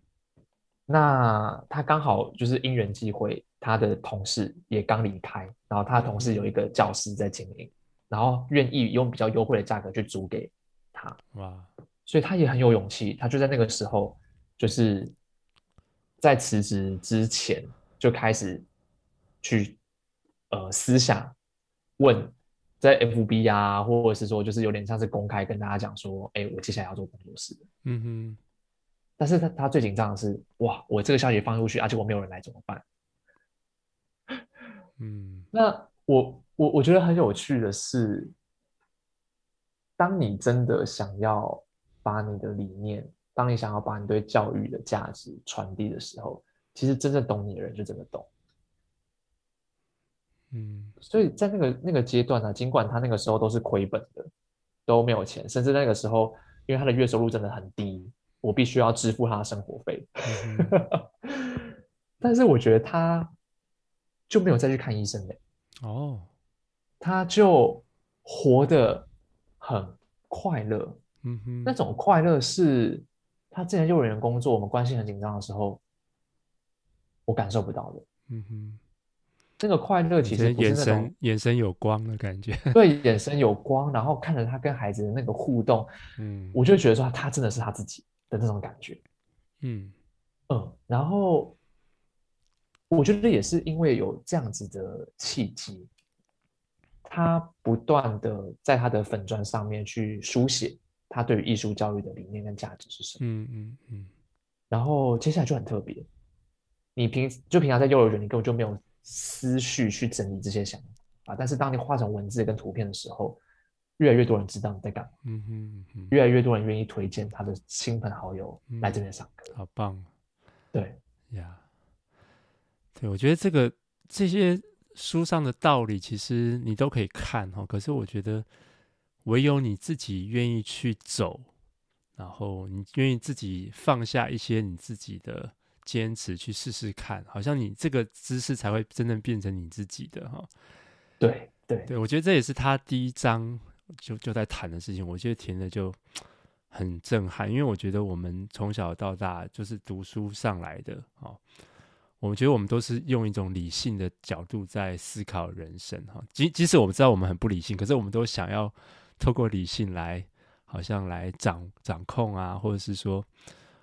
那他刚好就是因缘际会，他的同事也刚离开，然后他的同事有一个教室在经营，然后愿意用比较优惠的价格去租给他。哇！所以他也很有勇气，他就在那个时候，就是在辞职之前就开始去呃私下问，在 FB 啊，或者是说就是有点像是公开跟大家讲说，哎，我接下来要做工作室。嗯哼。但是他他最紧张的是，哇，我这个消息放出去，而且我没有人来怎么办？嗯，那我我我觉得很有趣的是，当你真的想要把你的理念，当你想要把你对教育的价值传递的时候，其实真正懂你的人就真的懂。嗯，所以在那个那个阶段呢，尽管他那个时候都是亏本的，都没有钱，甚至那个时候，因为他的月收入真的很低。我必须要支付他的生活费，嗯、但是我觉得他就没有再去看医生嘞。哦，他就活得很快乐。嗯哼，那种快乐是他之前幼儿园工作，我们关系很紧张的时候，我感受不到的。嗯哼，那个快乐其实眼神眼神有光的感觉，对，眼神有光，然后看着他跟孩子的那个互动，嗯，我就觉得说他真的是他自己。的那种感觉，嗯。嗯，然后我觉得也是因为有这样子的契机，他不断的在他的粉砖上面去书写他对于艺术教育的理念跟价值是什么，嗯嗯嗯，然后接下来就很特别，你平就平常在幼儿园，你根本就没有思绪去整理这些想法，但是当你画成文字跟图片的时候。越来越多人知道你在干嘛，嗯哼嗯哼，越来越多人愿意推荐他的亲朋好友来这边上课，嗯，好棒，对呀，yeah. 对，我觉得这个这些书上的道理其实你都可以看哈，可是我觉得唯有你自己愿意去走，然后你愿意自己放下一些你自己的坚持去试试看，好像你这个姿势才会真正变成你自己的哈，对对对，我觉得这也是他第一章。就就在谈的事情，我觉得填的就很震撼，因为我觉得我们从小到大就是读书上来的，哦，我们觉得我们都是用一种理性的角度在思考人生哈。即即使我们知道我们很不理性，可是我们都想要透过理性来，好像来掌掌控啊，或者是说，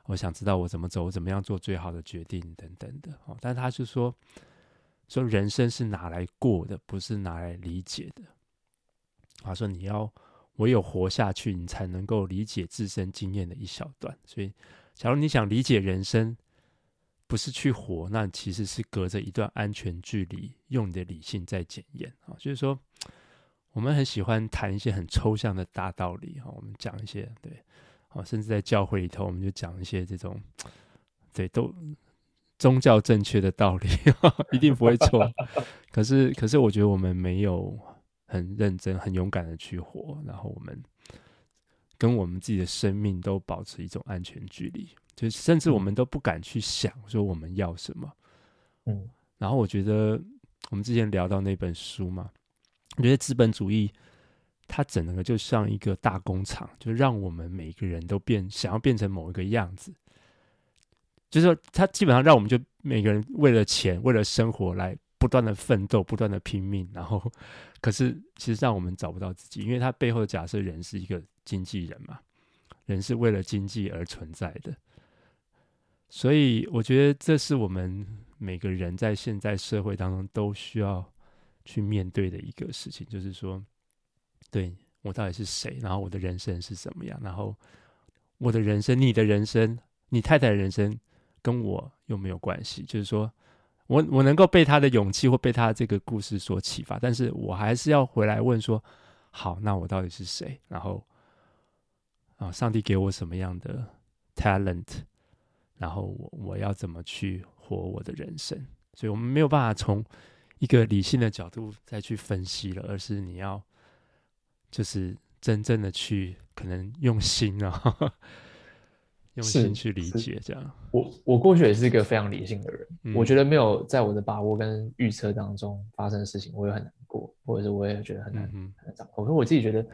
我想知道我怎么走，我怎么样做最好的决定等等的。哦，但他就说，说人生是拿来过的，不是拿来理解的。他说你要唯有活下去，你才能够理解自身经验的一小段。所以，假如你想理解人生，不是去活，那其实是隔着一段安全距离，用你的理性在检验啊。就是说，我们很喜欢谈一些很抽象的大道理哈，我们讲一些对，啊，甚至在教会里头，我们就讲一些这种对都宗教正确的道理，一定不会错。可是，可是我觉得我们没有很认真、很勇敢的去活，然后我们跟我们自己的生命都保持一种安全距离。就甚至我们都不敢去想说我们要什么，嗯，然后我觉得我们之前聊到那本书嘛，我觉得资本主义它整个就像一个大工厂，就让我们每个人都变想要变成某一个样子，就是说它基本上让我们就每个人为了钱为了生活来不断的奋斗不断的拼命，然后可是其实让我们找不到自己，因为它背后的假设人是一个经纪人嘛，人是为了经济而存在的。所以我觉得这是我们每个人在现在社会当中都需要去面对的一个事情，就是说，对，我到底是谁？然后我的人生是怎么样？然后我的人生、你的人生、你太太的人生跟我又没有关系。就是说我我能够被他的勇气或被他这个故事所启发，但是我还是要回来问说：好，那我到底是谁？然后啊，上帝给我什么样的 talent？然后我我要怎么去活我的人生？所以我们没有办法从一个理性的角度再去分析了，而是你要就是真正的去可能用心啊，用心去理解这样。我我过去也是一个非常理性的人，嗯，我觉得没有在我的把握跟预测当中发生的事情，我也很难过，或者是我也觉得很难，嗯，很难掌控。可是我自己觉得，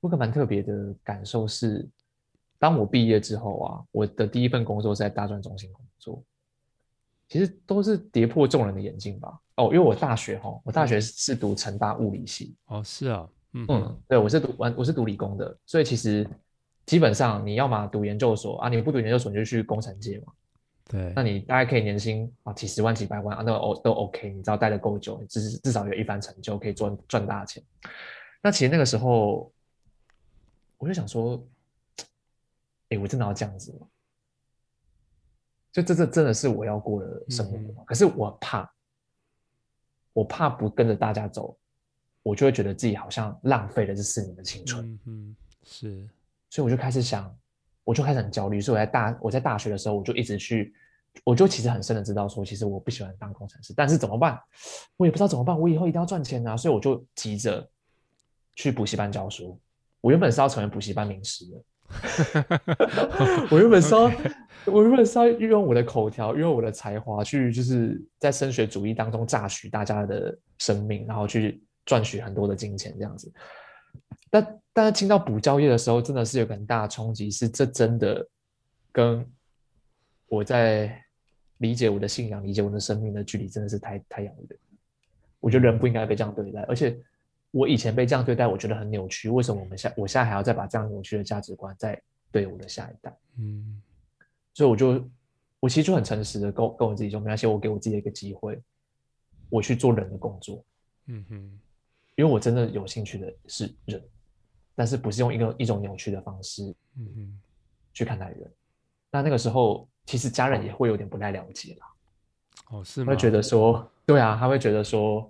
我个蛮特别的感受是。当我毕业之后啊，我的第一份工作是在大专中心工作，其实都是跌破众人的眼镜吧。哦，因为我大学哈，我大学是读成大物理系。哦，是啊，嗯嗯，对，我是读完，我是读理工的，所以其实基本上你要么读研究所啊，你不读研究所你就去工程界嘛。对，那你大概可以年薪啊几十万、几百万啊，那都都 OK，你只要待得够久，至至少有一番成就，可以赚赚大钱。那其实那个时候，我就想说。哎，我真的要这样子吗？就这这真的是我要过的生活吗？嗯、可是我怕，我怕不跟着大家走，我就会觉得自己好像浪费了这四年的青春。嗯嗯，是。所以我就开始想，我就开始很焦虑。所以我在大我在大学的时候，我就一直去，我就其实很深的知道说，其实我不喜欢当工程师，但是怎么办？我也不知道怎么办。我以后一定要赚钱啊！所以我就急着去补习班教书。我原本是要成为补习班名师的。我原本是要. 我原本是要运用我的口条，运用我的才华去，就是在升学主义当中榨取大家的生命，然后去赚取很多的金钱这样子。但但是听到补教业的时候，真的是有个很大的冲击，是这真的跟我在理解我的信仰、理解我的生命的距离真的是太太遥远。我觉得人不应该被这样对待，而且。我以前被这样对待，我觉得很扭曲。为什么我们现我现在还要再把这样扭曲的价值观再对我的下一代？嗯，所以我就我其实就很诚实的跟跟我自己说，没关系，我给我自己一个机会，我去做人的工作。嗯哼，因为我真的有兴趣的是人，但是不是用一个一种扭曲的方式，嗯哼，去看待人。那那个时候，其实家人也会有点不太了解啦。哦，是吗？会觉得说，对啊，他会觉得说。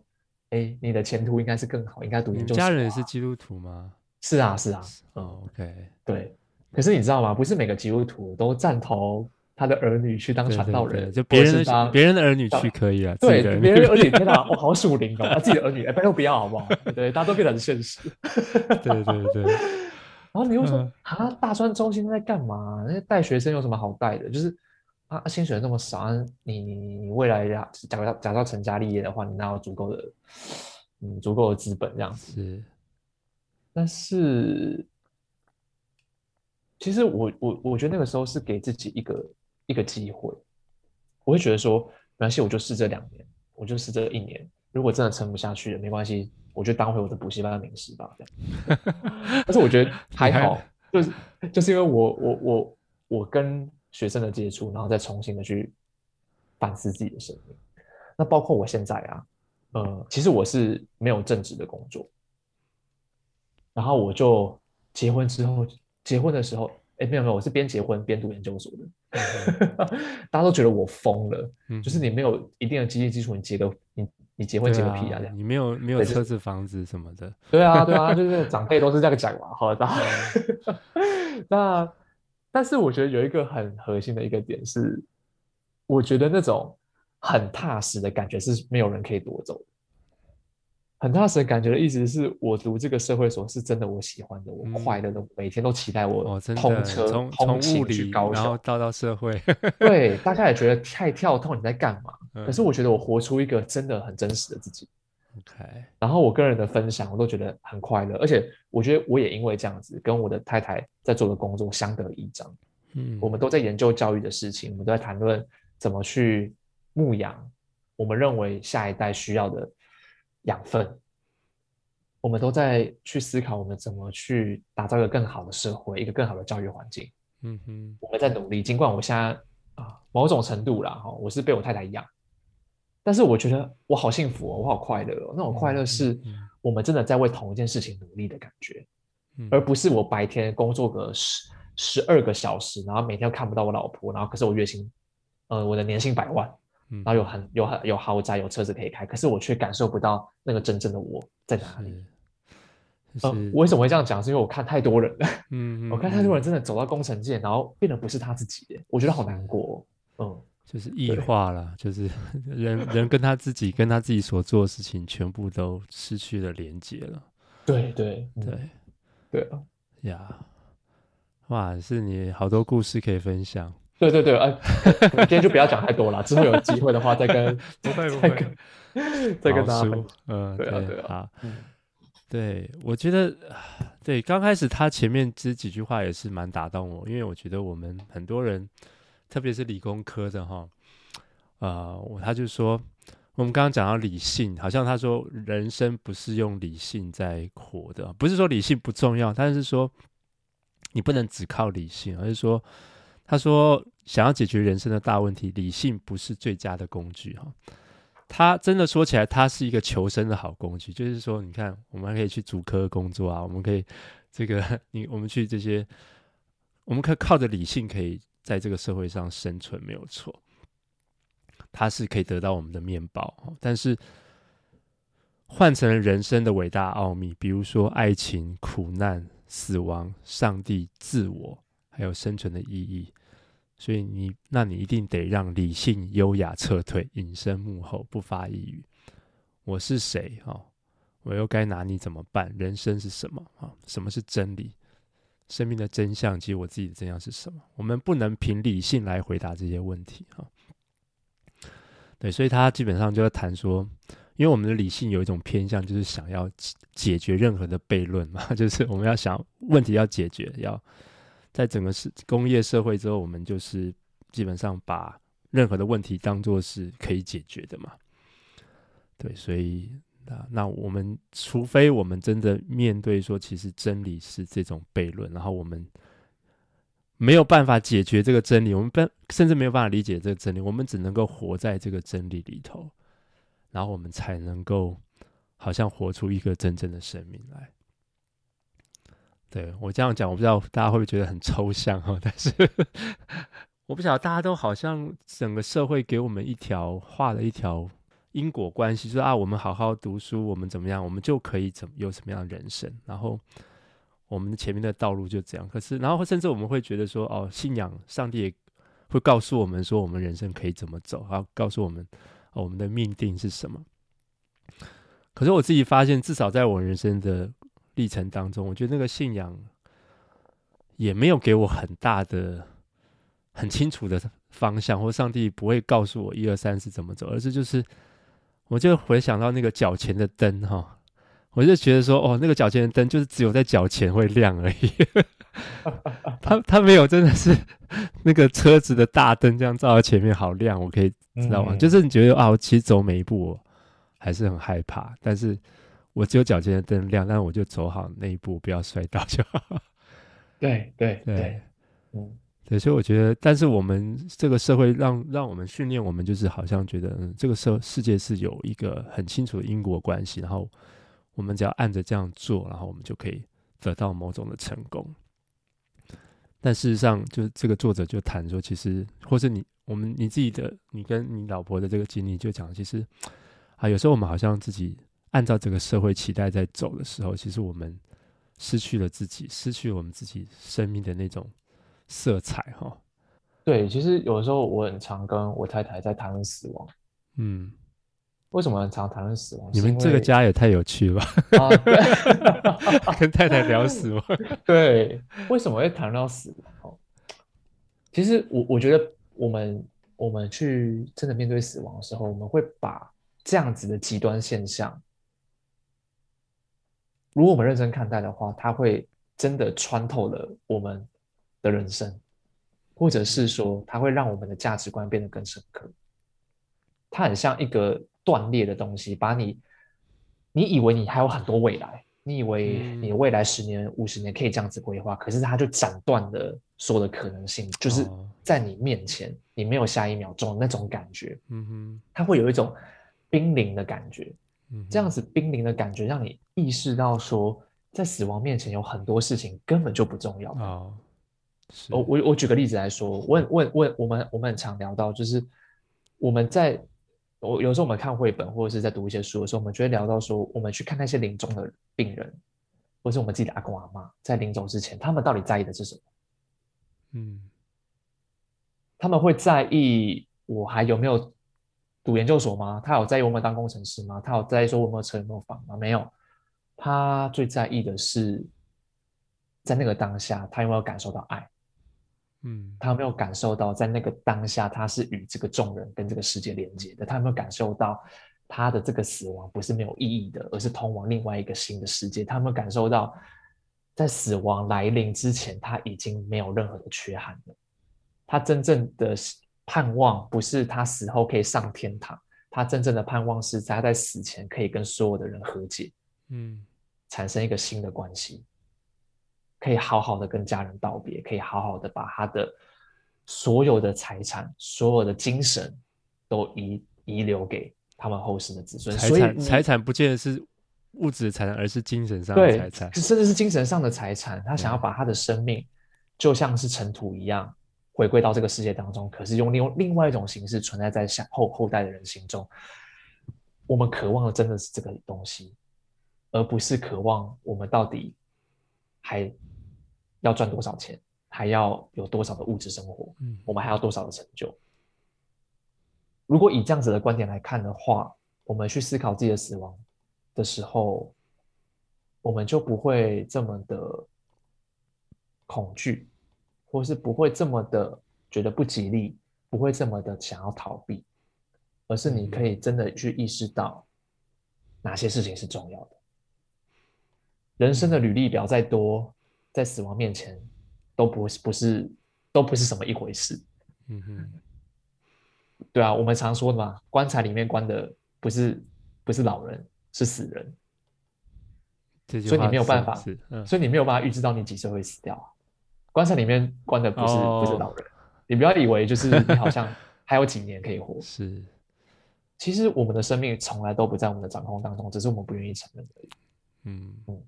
哎，你的前途应该是更好，应该读研究所啊。家人也是基督徒吗？是啊，是啊。哦，OK，对。可是你知道吗？不是每个基督徒都赞同他的儿女去当传道人，对对对，就别人的别人的儿女去可以啊。对，别人儿女天哪，我好属灵哦，他自己的儿女，哎，拜托不要好不好？对，大家都变得很现实。对对对。然后你又说啊，大专中心在干嘛？那些带学生有什么好带的？就是。啊，薪水那么少，啊、你你你未来假，假如假如成家立业的话，你哪有足够的嗯足够的资本这样子？是，但是其实我我我觉得那个时候是给自己一个一个机会，我会觉得说，没关系，我就试这两年，我就试这一年。如果真的撑不下去了，没关系，我就当回我的补习班的名师吧。这样。但是我觉得 还好，就是就是因为我我我我跟学生的接触，然后再重新的去反思自己的生命。那包括我现在啊，呃，其实我是没有正职的工作，然后我就结婚之后，结婚的时候。哎，没有没有，我是边结婚边读研究所的。大家都觉得我疯了，嗯、就是你没有一定的经济基础，你结个你你结婚结个屁啊！这样你没有没有车子房子什么的。对啊对啊，就是长辈都是这样讲嘛。好的，那但是我觉得有一个很核心的一个点是，我觉得那种很踏实的感觉是没有人可以夺走的。很踏实的感觉的意思是我读这个社会所是真的我喜欢的，我快乐的，每天都期待我通车、从通勤去高雄，然后到到社会。对，大家也觉得太跳痛，你在干嘛？可是我觉得我活出一个真的很真实的自己。OK，然后我个人的分享，我都觉得很快乐，而且我觉得我也因为这样子，跟我的太太在做的工作相得益彰。嗯，我们都在研究教育的事情，我们都在谈论怎么去牧养我们认为下一代需要的。养分，我们都在去思考，我们怎么去打造一个更好的社会，一个更好的教育环境。嗯哼，我们在努力。尽管我现在啊，某种程度啦，哈，我是被我太太养，但是我觉得我好幸福哦，我好快乐哦。那种快乐是我们真的在为同一件事情努力的感觉，嗯，而不是我白天工作个十十二个小时，然后每天都看不到我老婆，然后可是我月薪，呃，我的年薪百万。然后有很有很有豪宅，有车子可以开，可是我却感受不到那个真正的我在哪里。呃，我为什么会这样讲？是因为我看太多人了，嗯，我看太多人真的走到工程界，然后变得不是他自己，我觉得好难过。嗯，就是异化了，就是 人人跟他自己跟他自己所做的事情，全部都失去了连接了。对对对对啊呀！哇，是你好多故事可以分享。对对对，哎、啊，今天就不要讲太多了，之后有机会的话再跟 不会不会再跟再跟大家分享。嗯，对啊对啊，好，对，我觉得 对，刚开始他前面这几句话也是蛮打动我，因为我觉得我们很多人，特别是理工科的哈，啊、呃，他就说我们刚刚讲到理性，好像他说人生不是用理性在活的，不是说理性不重要，但是说你不能只靠理性，而是说。他说：“想要解决人生的大问题，理性不是最佳的工具。”哈，它真的说起来，它是一个求生的好工具。就是说，你看，我们还可以去主科工作啊，我们可以这个，你我们去这些，我们可以靠着理性，可以在这个社会上生存，没有错。它是可以得到我们的面包，但是换成了人生的伟大奥秘，比如说爱情、苦难、死亡、上帝、自我。还有生存的意义，所以你，那你一定得让理性优雅撤退，隐身幕后，不发一语。我是谁？哦，我又该拿你怎么办？人生是什么？啊，什么是真理？生命的真相及我自己的真相是什么？我们不能凭理性来回答这些问题。哈，对，所以他基本上就要谈说，因为我们的理性有一种偏向，就是想要解决任何的悖论嘛，就是我们要想问题要解决，要。在整个是工业社会之后，我们就是基本上把任何的问题当作是可以解决的嘛。对，所以那那我们除非我们真的面对说，其实真理是这种悖论，然后我们没有办法解决这个真理，我们不甚至没有办法理解这个真理，我们只能够活在这个真理里头，然后我们才能够好像活出一个真正的生命来。对，我这样讲，我不知道大家会不会觉得很抽象哈，但是我不晓得大家都好像整个社会给我们一条画了一条因果关系，说啊，我们好好读书，我们怎么样，我们就可以怎有什么样的人生，然后我们前面的道路就这样。可是，然后甚至我们会觉得说，哦，信仰上帝也会告诉我们说，我们人生可以怎么走，然后告诉我们，我们的命定是什么。可是我自己发现，至少在我人生的。历程当中，我觉得那个信仰也没有给我很大的、很清楚的方向，或上帝不会告诉我一二三是怎么走，而是就是，我就回想到那个脚前的灯哈，我就觉得说，哦，那个脚前的灯就是只有在脚前会亮而已，他他没有真的是那个车子的大灯这样照在前面好亮，我可以知道吗？嗯、就是你觉得啊，我其实走每一步我还是很害怕，但是我只有脚尖的灯亮，但我就走好那一步，不要摔倒就好。对对对，对嗯。对，所以我觉得，但是我们这个社会让让我们训练我们，就是好像觉得，嗯，这个社世界是有一个很清楚的因果关系，然后我们只要按着这样做，然后我们就可以得到某种的成功。但事实上，就这个作者就谈说，其实，或是你我们你自己的，你跟你老婆的这个经历，就讲，其实啊，有时候我们好像自己按照这个社会期待在走的时候，其实我们失去了自己，失去了我们自己生命的那种。色彩哈，对，其实有的时候我很常跟我太太在谈论死亡。嗯，为什么很常谈论死亡？你们这个家也太有趣了吧？啊、跟太太聊死亡。对，为什么会谈到死亡？其实我我觉得，我们我们去真的面对死亡的时候，我们会把这样子的极端现象，如果我们认真看待的话，它会真的穿透了我们。的人生，或者是说，它会让我们的价值观变得更深刻。它很像一个断裂的东西，把你，你以为你还有很多未来，你以为你未来十年、五十年可以这样子规划，可是它就斩断了所有的可能性，就是在你面前，你没有下一秒钟的那种感觉。嗯哼，它会有一种濒临的感觉。嗯，这样子濒临的感觉，让你意识到说，在死亡面前有很多事情根本就不重要。哦。我我我举个例子来说，我我我我们我们很常聊到，就是我们在我有时候我们看绘本或者是在读一些书的时候，我们就会聊到说，我们去看那些临终的病人，或是我们自己的阿公阿妈在临走之前，他们到底在意的是什么？嗯，他们会在意我还有没有读研究所吗？他有在意我们当工程师吗？他有在意说我有没有车有没有房吗？没有，他最在意的是在那个当下，他有没有感受到爱？嗯，他有没有感受到，在那个当下，他是与这个众人跟这个世界连接的？他有没有感受到，他的这个死亡不是没有意义的，而是通往另外一个新的世界？他有没有感受到，在死亡来临之前，他已经没有任何的缺憾了？他真正的盼望不是他死后可以上天堂，他真正的盼望是他在死前可以跟所有的人和解，嗯，产生一个新的关系。可以好好的跟家人道别，可以好好的把他的所有的财产、所有的精神都遗遗留给他们后世的子孙。财产财产不见得是物质的财产，而是精神上的财产，甚至是精神上的财产。他想要把他的生命就像是尘土一样回归到这个世界当中，可是用另另外一种形式存在在下后后代的人心中。我们渴望的真的是这个东西，而不是渴望我们到底还。要赚多少钱，还要有多少的物质生活？嗯，我们还要多少的成就？如果以这样子的观点来看的话，我们去思考自己的死亡的时候，我们就不会这么的恐惧，或是不会这么的觉得不吉利，不会这么的想要逃避，而是你可以真的去意识到哪些事情是重要的。人生的履历表再多，在死亡面前，都不是不是都不是什么一回事。嗯哼，对啊，我们常说的嘛，棺材里面关的不是不是老人，是死人。所以你没有办法，嗯、所以你没有办法预知到你几岁会死掉啊。棺材里面关的不是、哦、不是老人，你不要以为就是你好像 还有几年可以活。是，其实我们的生命从来都不在我们的掌控当中，只是我们不愿意承认而已。嗯嗯，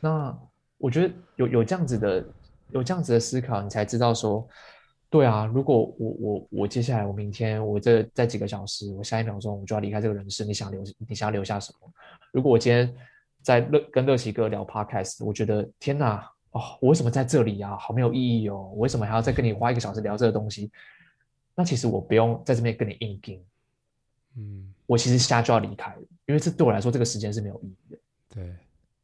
那。我觉得有有这样子的有这样子的思考，你才知道说，对啊，如果我我我接下来我明天我这在几个小时，我下一秒钟我就要离开这个人世，你想留你想要留下什么？如果我今天在乐跟乐奇哥聊 podcast，我觉得天哪，哦，我为什么在这里啊？好没有意义哦！我为什么还要再跟你花一个小时聊这个东西？那其实我不用在这边跟你硬拼，嗯，我其实现在就要离开了，因为这对我来说这个时间是没有意义的。对，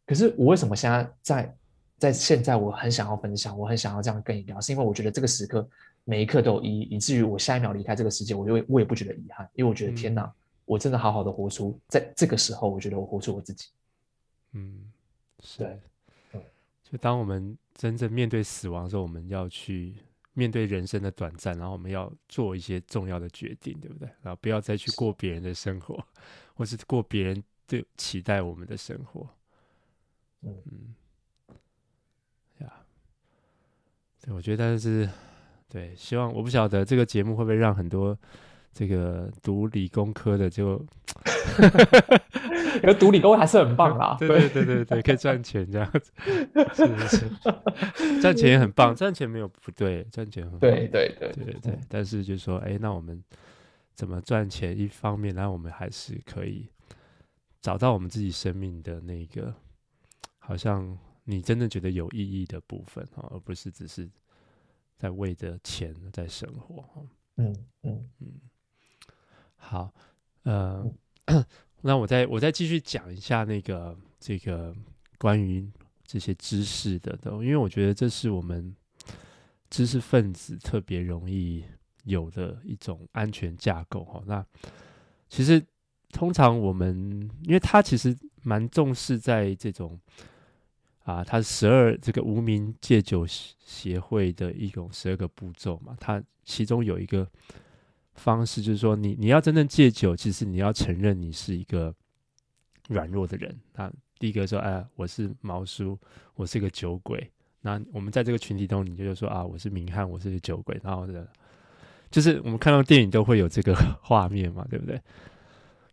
可是我为什么现在在？在现在，我很想要分享，我很想要这样跟你聊，是因为我觉得这个时刻每一刻都有意义，以至于我下一秒离开这个世界，我就我也不觉得遗憾，因为我觉得天哪，我真的好好的活出在这个时候，我觉得我活出我自己。嗯，是。就当我们真正面对死亡的时候，我们要去面对人生的短暂，然后我们要做一些重要的决定，对不对？然后不要再去过别人的生活，或是过别人对期待我们的生活。嗯嗯，呀，对，我觉得但是对，希望我不晓得这个节目会不会让很多这个读理工科的就。因为读理工还是很棒啦，对对对对对，可以赚钱这样子，是不是？赚钱也很棒，赚钱没有不对，赚钱很对对对对对对。但是就是说，哎，那我们怎么赚钱？一方面，然后我们还是可以找到我们自己生命的那个，好像你真的觉得有意义的部分啊，而不是只是在为着钱在生活哈。嗯嗯嗯，好，呃。那我再我再继续讲一下那个这个关于这些知识的都，因为我觉得这是我们知识分子特别容易有的一种安全架构哈。那其实通常我们，因为他其实蛮重视在这种啊，他十二这个无名戒酒协会的一种十二个步骤嘛，他其中有一个。方式就是说你，你要真正戒酒，其实你要承认你是一个软弱的人。那第一个说，哎，我是毛叔，我是个酒鬼。那我们在这个群体中，你就说啊，我是明翰，我是个酒鬼。然后的，就是我们看到电影都会有这个画面嘛，对不对？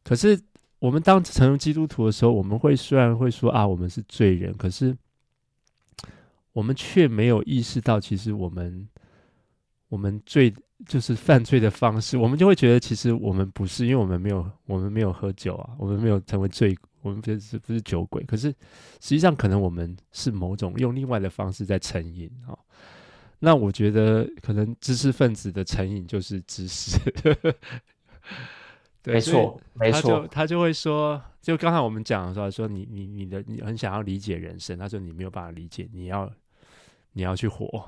可是我们当成基督徒的时候，我们会虽然会说啊，我们是罪人，可是我们却没有意识到，其实我们我们最。就是犯罪的方式，我们就会觉得其实我们不是，因为我们没有，我们没有喝酒啊，我们没有成为罪，我们不是不是酒鬼。可是实际上，可能我们是某种用另外的方式在成瘾啊。那我觉得，可能知识分子的成瘾就是知识。对，没错，没错。他就他就会说，就刚才我们讲的时候，说你你你的你很想要理解人生，他说你没有办法理解，你要你要去活。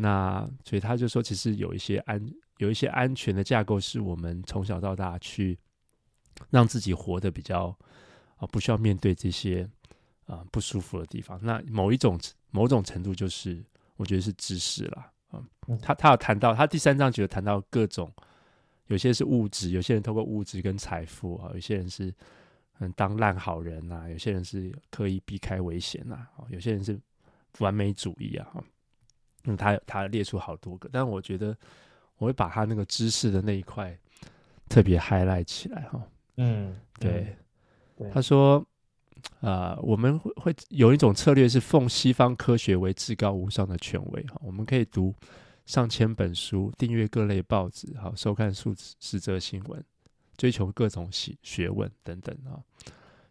那所以他就说，其实有一些安有一些安全的架构，是我们从小到大去让自己活得比较啊，不需要面对这些啊不舒服的地方。那某一种某种程度，就是我觉得是知识啦。啊。他他有谈到，他第三章就有谈到各种，有些是物质，有些人透过物质跟财富啊，有些人是嗯当烂好人呐，有些人是刻意避开危险呐，啊，有些人是完美主义啊。嗯，他他列出好多个，但我觉得我会把他那个知识的那一块特别 highlight 起来哈。嗯，对，对。他说，啊、呃，我们会会有一种策略是奉西方科学为至高无上的权威哈。我们可以读上千本书，订阅各类报纸，好收看数十则新闻，追求各种学学问等等啊。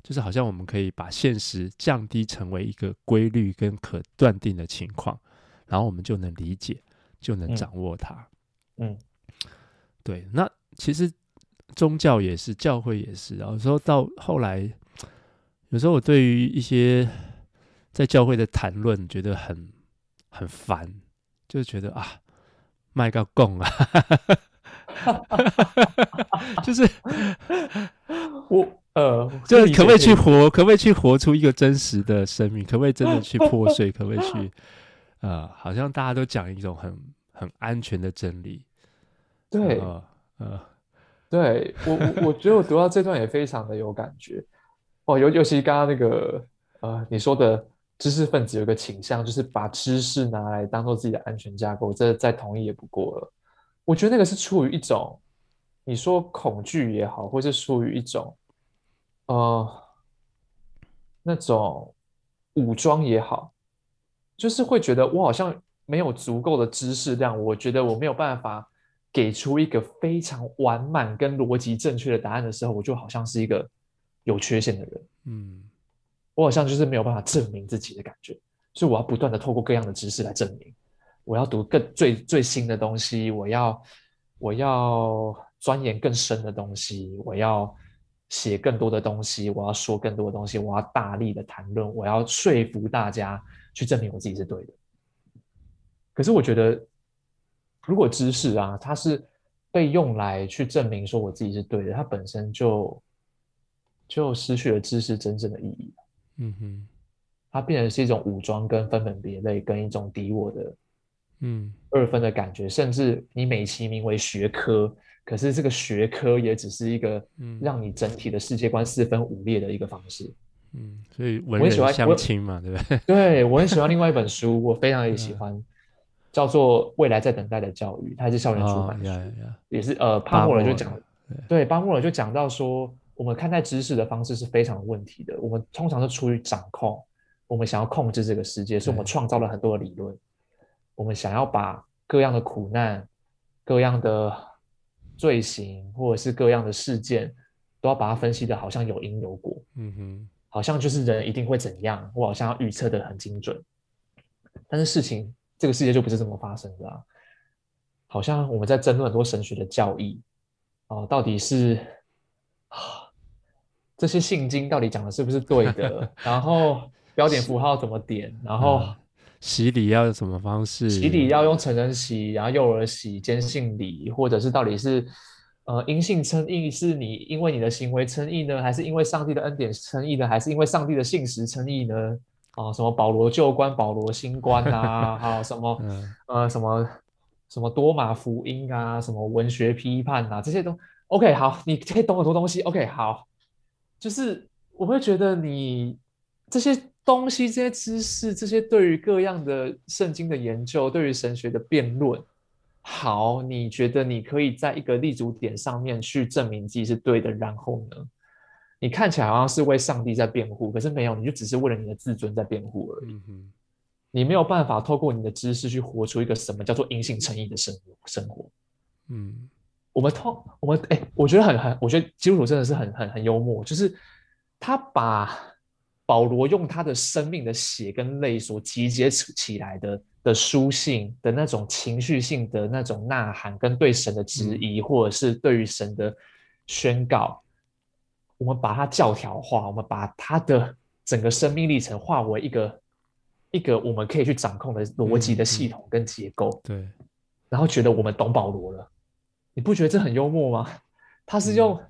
就是好像我们可以把现实降低成为一个规律跟可断定的情况。然后我们就能理解，就能掌握它。嗯，嗯对。那其实宗教也是，教会也是。然后说到后来，有时候我对于一些在教会的谈论觉得很很烦，就觉得啊，麦个供啊，就是我呃，就可不可以去活？可不可以去活出一个真实的生命？可不可以真的去破碎？可不可以去？呃，好像大家都讲一种很很安全的真理，对，呃，呃对我我我觉得我读到这段也非常的有感觉，哦，尤尤其刚刚那个呃你说的知识分子有一个倾向，就是把知识拿来当做自己的安全架构，这再同意也不过了。我觉得那个是出于一种你说恐惧也好，或是出于一种呃那种武装也好。就是会觉得我好像没有足够的知识量，我觉得我没有办法给出一个非常完满跟逻辑正确的答案的时候，我就好像是一个有缺陷的人。嗯，我好像就是没有办法证明自己的感觉，所以我要不断的透过各样的知识来证明。我要读更最最新的东西，我要我要钻研更深的东西，我要写更多的东西，我要说更多的东西，我要大力的谈论，我要说服大家。去证明我自己是对的，可是我觉得，如果知识啊，它是被用来去证明说我自己是对的，它本身就就失去了知识真正的意义。嗯哼，它变成是一种武装跟分门别类，跟一种敌我的，嗯，二分的感觉，嗯、甚至你美其名为学科，可是这个学科也只是一个让你整体的世界观四分五裂的一个方式。嗯，所以文人相亲嘛，对不对？对，我很喜欢另外一本书，我非常也喜欢，嗯、叫做《未来在等待的教育》，它是校园出版书，哦、也是呃，巴莫尔就讲，对，巴莫尔就讲到说，我们看待知识的方式是非常有问题的。我们通常是出于掌控，我们想要控制这个世界，所以我们创造了很多的理论，我们想要把各样的苦难、各样的罪行或者是各样的事件，都要把它分析的好像有因有果。嗯哼。好像就是人一定会怎样，我好像要预测的很精准，但是事情这个世界就不是这么发生的啊！好像我们在争论很多神学的教义哦，到底是啊这些信经到底讲的是不是对的？然后标点符号怎么点？然后、嗯、洗礼要用什么方式？洗礼要用成人洗，然后幼儿洗、坚信礼，或者是到底是？呃，因信称义是你因为你的行为称义呢，还是因为上帝的恩典称义呢，还是因为上帝的信实称义呢？啊，什么保罗旧观、保罗新观啊，还有什么、嗯、呃什么什么多马福音啊，什么文学批判啊，这些都 OK。好，你可以懂很多东西。OK，好，就是我会觉得你这些东西、这些知识、这些对于各样的圣经的研究，对于神学的辩论。好，你觉得你可以在一个立足点上面去证明自己是对的，然后呢，你看起来好像是为上帝在辩护，可是没有，你就只是为了你的自尊在辩护而已。嗯，你没有办法透过你的知识去活出一个什么叫做因信诚意的生活。生活，嗯，我们通我们哎，我觉得很很，我觉得基督徒真的是很很很幽默，就是他把保罗用他的生命的血跟泪所集结起来的。的书信的那种情绪性的那种呐喊，跟对神的质疑，嗯、或者是对于神的宣告，我们把它教条化，我们把他的整个生命历程化为一个一个我们可以去掌控的逻辑的系统跟结构。嗯嗯、对，然后觉得我们懂保罗了，你不觉得这很幽默吗？他是用，嗯、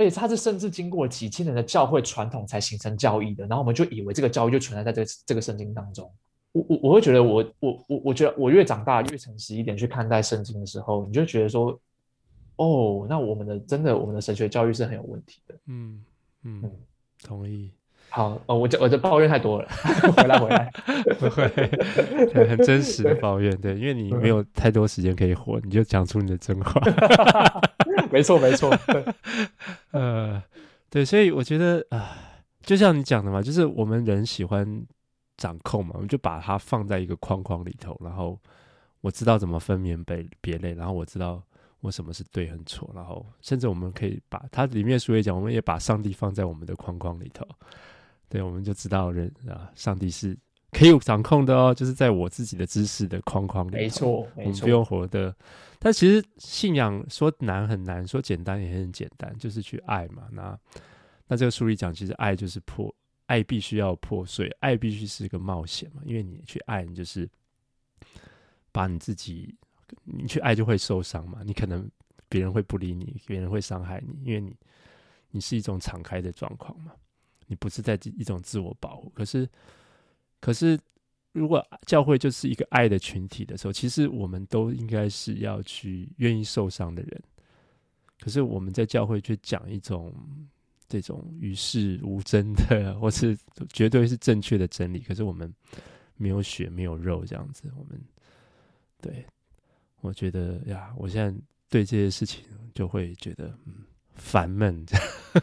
而且它是甚至经过几千年的教会传统才形成教义的，然后我们就以为这个教义就存在在这个这个圣经当中。我我我会觉得我，我我我我觉得我越长大越诚实一点去看待圣经的时候，你就觉得说，哦，那我们的真的我们的神学教育是很有问题的。嗯嗯，嗯同意。好，哦，我就我就抱怨太多了，回 来回来，不会，很真实的抱怨，对，因为你没有太多时间可以活，你就讲出你的真话。没 错没错，呃，对，所以我觉得啊、呃，就像你讲的嘛，就是我们人喜欢。掌控嘛，我们就把它放在一个框框里头，然后我知道怎么分门别别类，然后我知道我什么是对和错，然后甚至我们可以把它里面书也讲，我们也把上帝放在我们的框框里头，对，我们就知道人啊，上帝是可以掌控的哦，就是在我自己的知识的框框里头，没错，没错，我们不用活的。但其实信仰说难很难，说简单也很简单，就是去爱嘛。那那这个书里讲，其实爱就是破。爱必须要破碎，爱必须是一个冒险嘛，因为你去爱，你就是把你自己，你去爱就会受伤嘛，你可能别人会不理你，别人会伤害你，因为你你是一种敞开的状况嘛，你不是在一种自我保护。可是，可是如果教会就是一个爱的群体的时候，其实我们都应该是要去愿意受伤的人。可是我们在教会却讲一种。这种与世无争的，或是绝对是正确的真理，可是我们没有血，没有肉，这样子，我们对，我觉得呀，我现在对这些事情就会觉得嗯烦闷，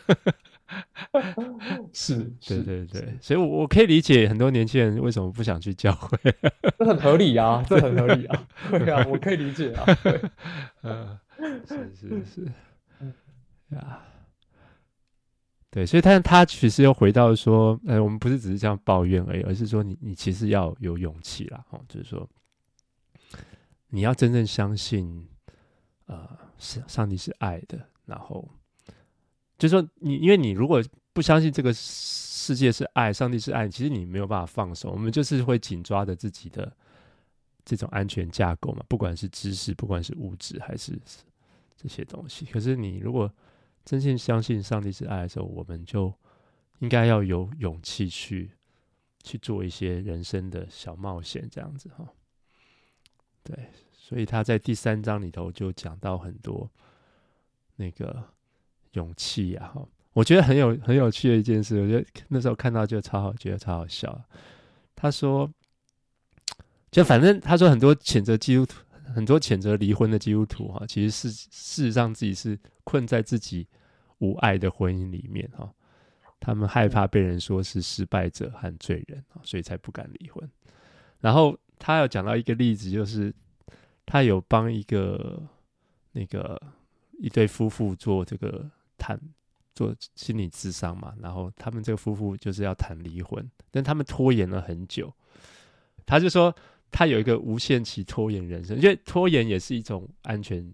是，对对对，所以我我可以理解很多年轻人为什么不想去教会，这很合理啊，这很合理啊，对。啊，我可以理解啊，嗯，是是是，嗯呀。对，所以他他其实又回到说，呃，我们不是只是这样抱怨而已，而是说你你其实要有勇气啦，哦，就是说你要真正相信，呃，上上帝是爱的，然后就是说你，因为你如果不相信这个世界是爱，上帝是爱，其实你没有办法放手，我们就是会紧抓着自己的这种安全架构嘛，不管是知识，不管是物质，还是这些东西。可是你如果真心相信上帝是爱的时候，我们就应该要有勇气去去做一些人生的小冒险，这样子哈。对，所以他在第三章里头就讲到很多那个勇气啊，哈，我觉得很有很有趣的一件事，我觉得那时候看到就超好，觉得超好笑。他说，就反正他说很多谴责基督徒，很多谴责离婚的基督徒哈，其实是事实上自己是困在自己无爱的婚姻里面哈，他们害怕被人说是失败者和罪人，所以才不敢离婚。然后。他有讲到一个例子，就是他有帮一个那个一对夫妇做这个谈做心理智商嘛，然后他们这个夫妇就是要谈离婚，但他们拖延了很久。他就说他有一个无限期拖延人生，因为拖延也是一种安全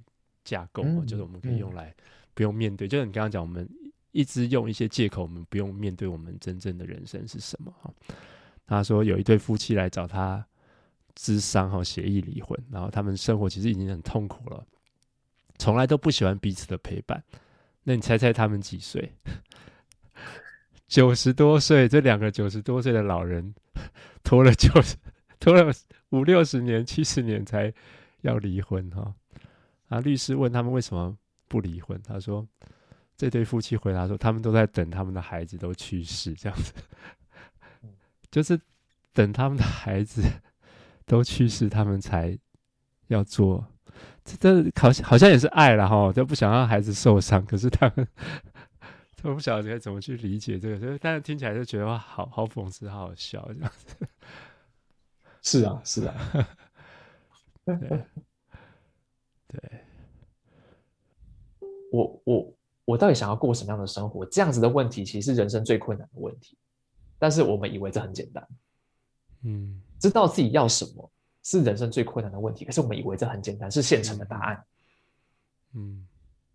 架构，嗯、就是我们可以用来不用面对。嗯、就是你刚刚讲，我们一直用一些借口，我们不用面对我们真正的人生是什么。他说有一对夫妻来找他。咨商和协议离婚，然后他们生活其实已经很痛苦了，从来都不喜欢彼此的陪伴。那你猜猜他们几岁？九十多岁，这两个九十多岁的老人拖了九十，拖了五六十年、七十年才要离婚哈。啊，律师问他们为什么不离婚，他说这对夫妻回答说，他们都在等他们的孩子都去世，这样子，就是等他们的孩子。都去世，他们才要做，这这好像好像也是爱了哈，就不想让孩子受伤。可是他们都不晓得该怎么去理解这个，所以但是听起来就觉得哇，好好讽刺，好好笑这样子。是啊，是啊，对，对，我我我到底想要过什么样的生活？这样子的问题，其实是人生最困难的问题。但是我们以为这很简单，嗯。知道自己要什么是人生最困难的问题，可是我们以为这很简单，是现成的答案。嗯，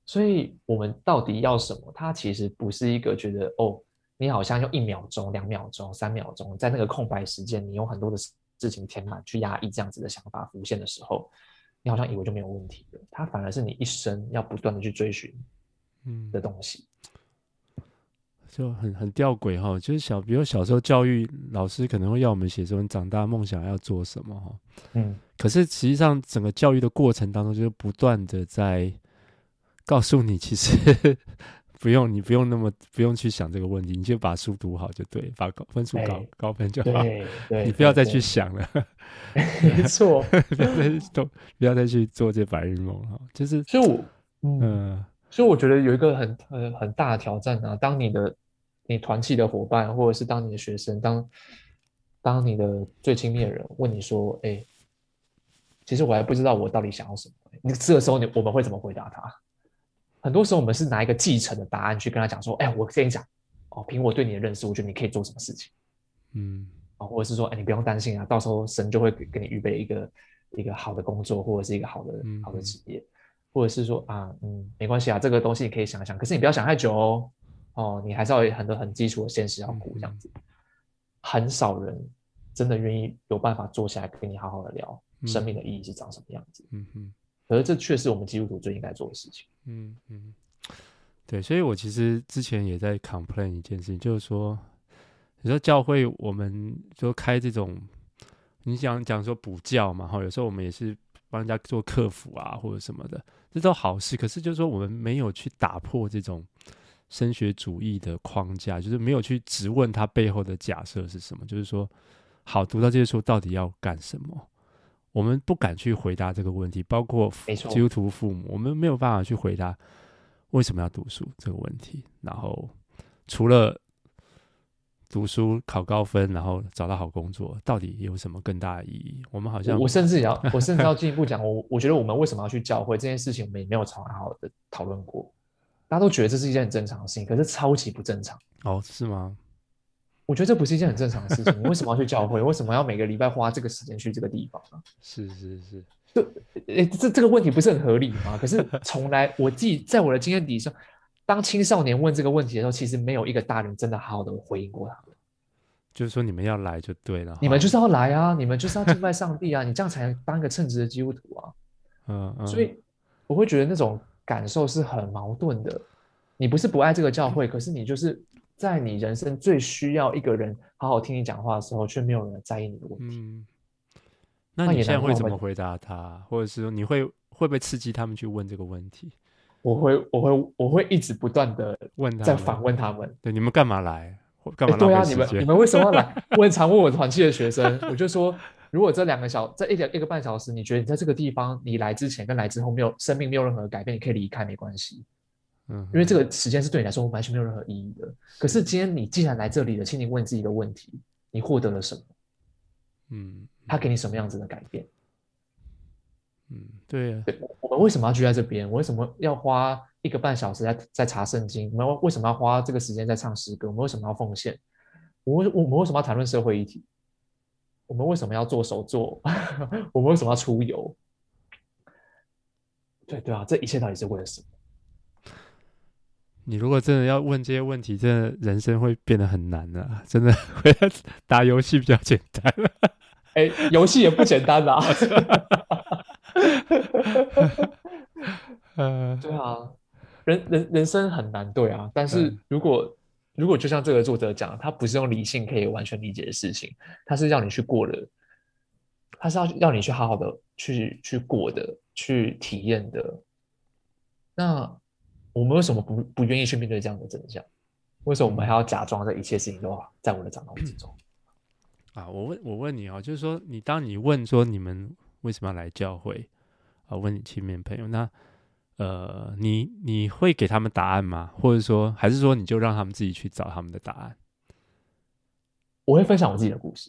所以我们到底要什么？它其实不是一个觉得哦，你好像用一秒钟、两秒钟、三秒钟，在那个空白时间，你有很多的事情填满去压抑这样子的想法浮现的时候，你好像以为就没有问题了。它反而是你一生要不断的去追寻，嗯的东西。就很很吊诡哈，就是小，比如小时候教育老师可能会要我们写说你长大梦想要做什么哈，嗯，可是实际上整个教育的过程当中，就是不断的在告诉你，其实 不用你不用那么不用去想这个问题，你就把书读好就对，把高分数高、欸、高分就好，你 不要再去想了，没错，不要再都不要再去做这白日梦哈，就是所以我嗯。呃所以我觉得有一个很很很大的挑战啊！当你的你团契的伙伴，或者是当你的学生，当当你的最亲密的人问你说：“哎，其实我还不知道我到底想要什么。”你这个时候你我们会怎么回答他？很多时候我们是拿一个继承的答案去跟他讲说：“哎，我跟你讲哦，凭我对你的认识，我觉得你可以做什么事情。”嗯，啊，或者是说：“哎，你不用担心啊，到时候神就会给给你预备一个一个好的工作，或者是一个好的好的职业。”或者是说啊，嗯，没关系啊，这个东西你可以想想，可是你不要想太久哦，哦，你还是要有很多很基础的现实要顾，这样子。很少人真的愿意有办法坐下来跟你好好的聊生命的意义是长什么样子。嗯哼，可是这却是我们基督徒最应该做的事情。嗯嗯，对，所以我其实之前也在 complain 一件事情，就是说，你说教会我们就开这种，你想讲说补教嘛，哈，有时候我们也是。帮人家做客服啊，或者什么的，这都好事。可是就是说，我们没有去打破这种升学主义的框架，就是没有去质问他背后的假设是什么。就是说，好，读到这些书到底要干什么？我们不敢去回答这个问题。包括基督徒父母，我们没有办法去回答为什么要读书这个问题。然后，除了读书考高分，然后找到好工作，到底有什么更大的意义？我们好像我，甚至要，我甚至要进一步讲，我我觉得我们为什么要去教会这件事情，我们也没有好好的讨论过。大家都觉得这是一件很正常的事情，可是超级不正常。哦，是吗？我觉得这不是一件很正常的事情。你为什么要去教会？为什么要每个礼拜花这个时间去这个地方呢？是是是，就诶，这这个问题不是很合理吗？可是从来我自己在我的经验底下。当青少年问这个问题的时候，其实没有一个大人真的好好的回应过他们。就是说，你们要来就对了，你们就是要来啊，你们就是要敬拜上帝啊，你这样才能当一个称职的基督徒啊。嗯嗯。所以我会觉得那种感受是很矛盾的。你不是不爱这个教会，可是你就是在你人生最需要一个人好好听你讲话的时候，却没有人在意你的问题。嗯，那你现在会怎么回答他？或者是说你会会不会刺激他们去问这个问题？我会，我会，我会一直不断的问他，在反问他们。对，你们干嘛来？干嘛？对啊，你们你们为什么要来？我很常问我团契的学生，我就说。如果这两个小，这一点一个半小时，你觉得你在这个地方，你来之前跟来之后没有生命没有任何改变，你可以离开没关系，嗯，因为这个时间是对你来说完全没有任何意义的。可是今天你既然来这里了，请你问自己一个问题：你获得了什么？嗯，他给你什么样子的改变？嗯，对啊，对，我们为什么要聚在这边？我为什么要花一个半小时在在查圣经？我们为什么要花这个时间在唱诗歌？我们为什么要奉献？我为我们为什么要谈论社会议题？我们为什么要做手作？我们为什么要出游？对对啊，这一切到底是为了什么？你如果真的要问这些问题，真的人生会变得很难啊！真的，打游戏比较简单。哎，游戏也不简单啊。嗯，对啊，人人人生很难，对啊。但是如果如果就像这个作者讲，他不是用理性可以完全理解的事情，他是让你去过的，他是要让你去好好的去去过的，去体验的。那我们为什么不不愿意去面对这样的真相？为什么我们还要假装这一切事情都在我的掌控之中？啊，我问我问你哦，就是说，你当你问说你们为什么要来教会啊？问你亲密朋友那。呃，你你会给他们答案吗？或者说，还是说你就让他们自己去找他们的答案？我会分享我自己的故事。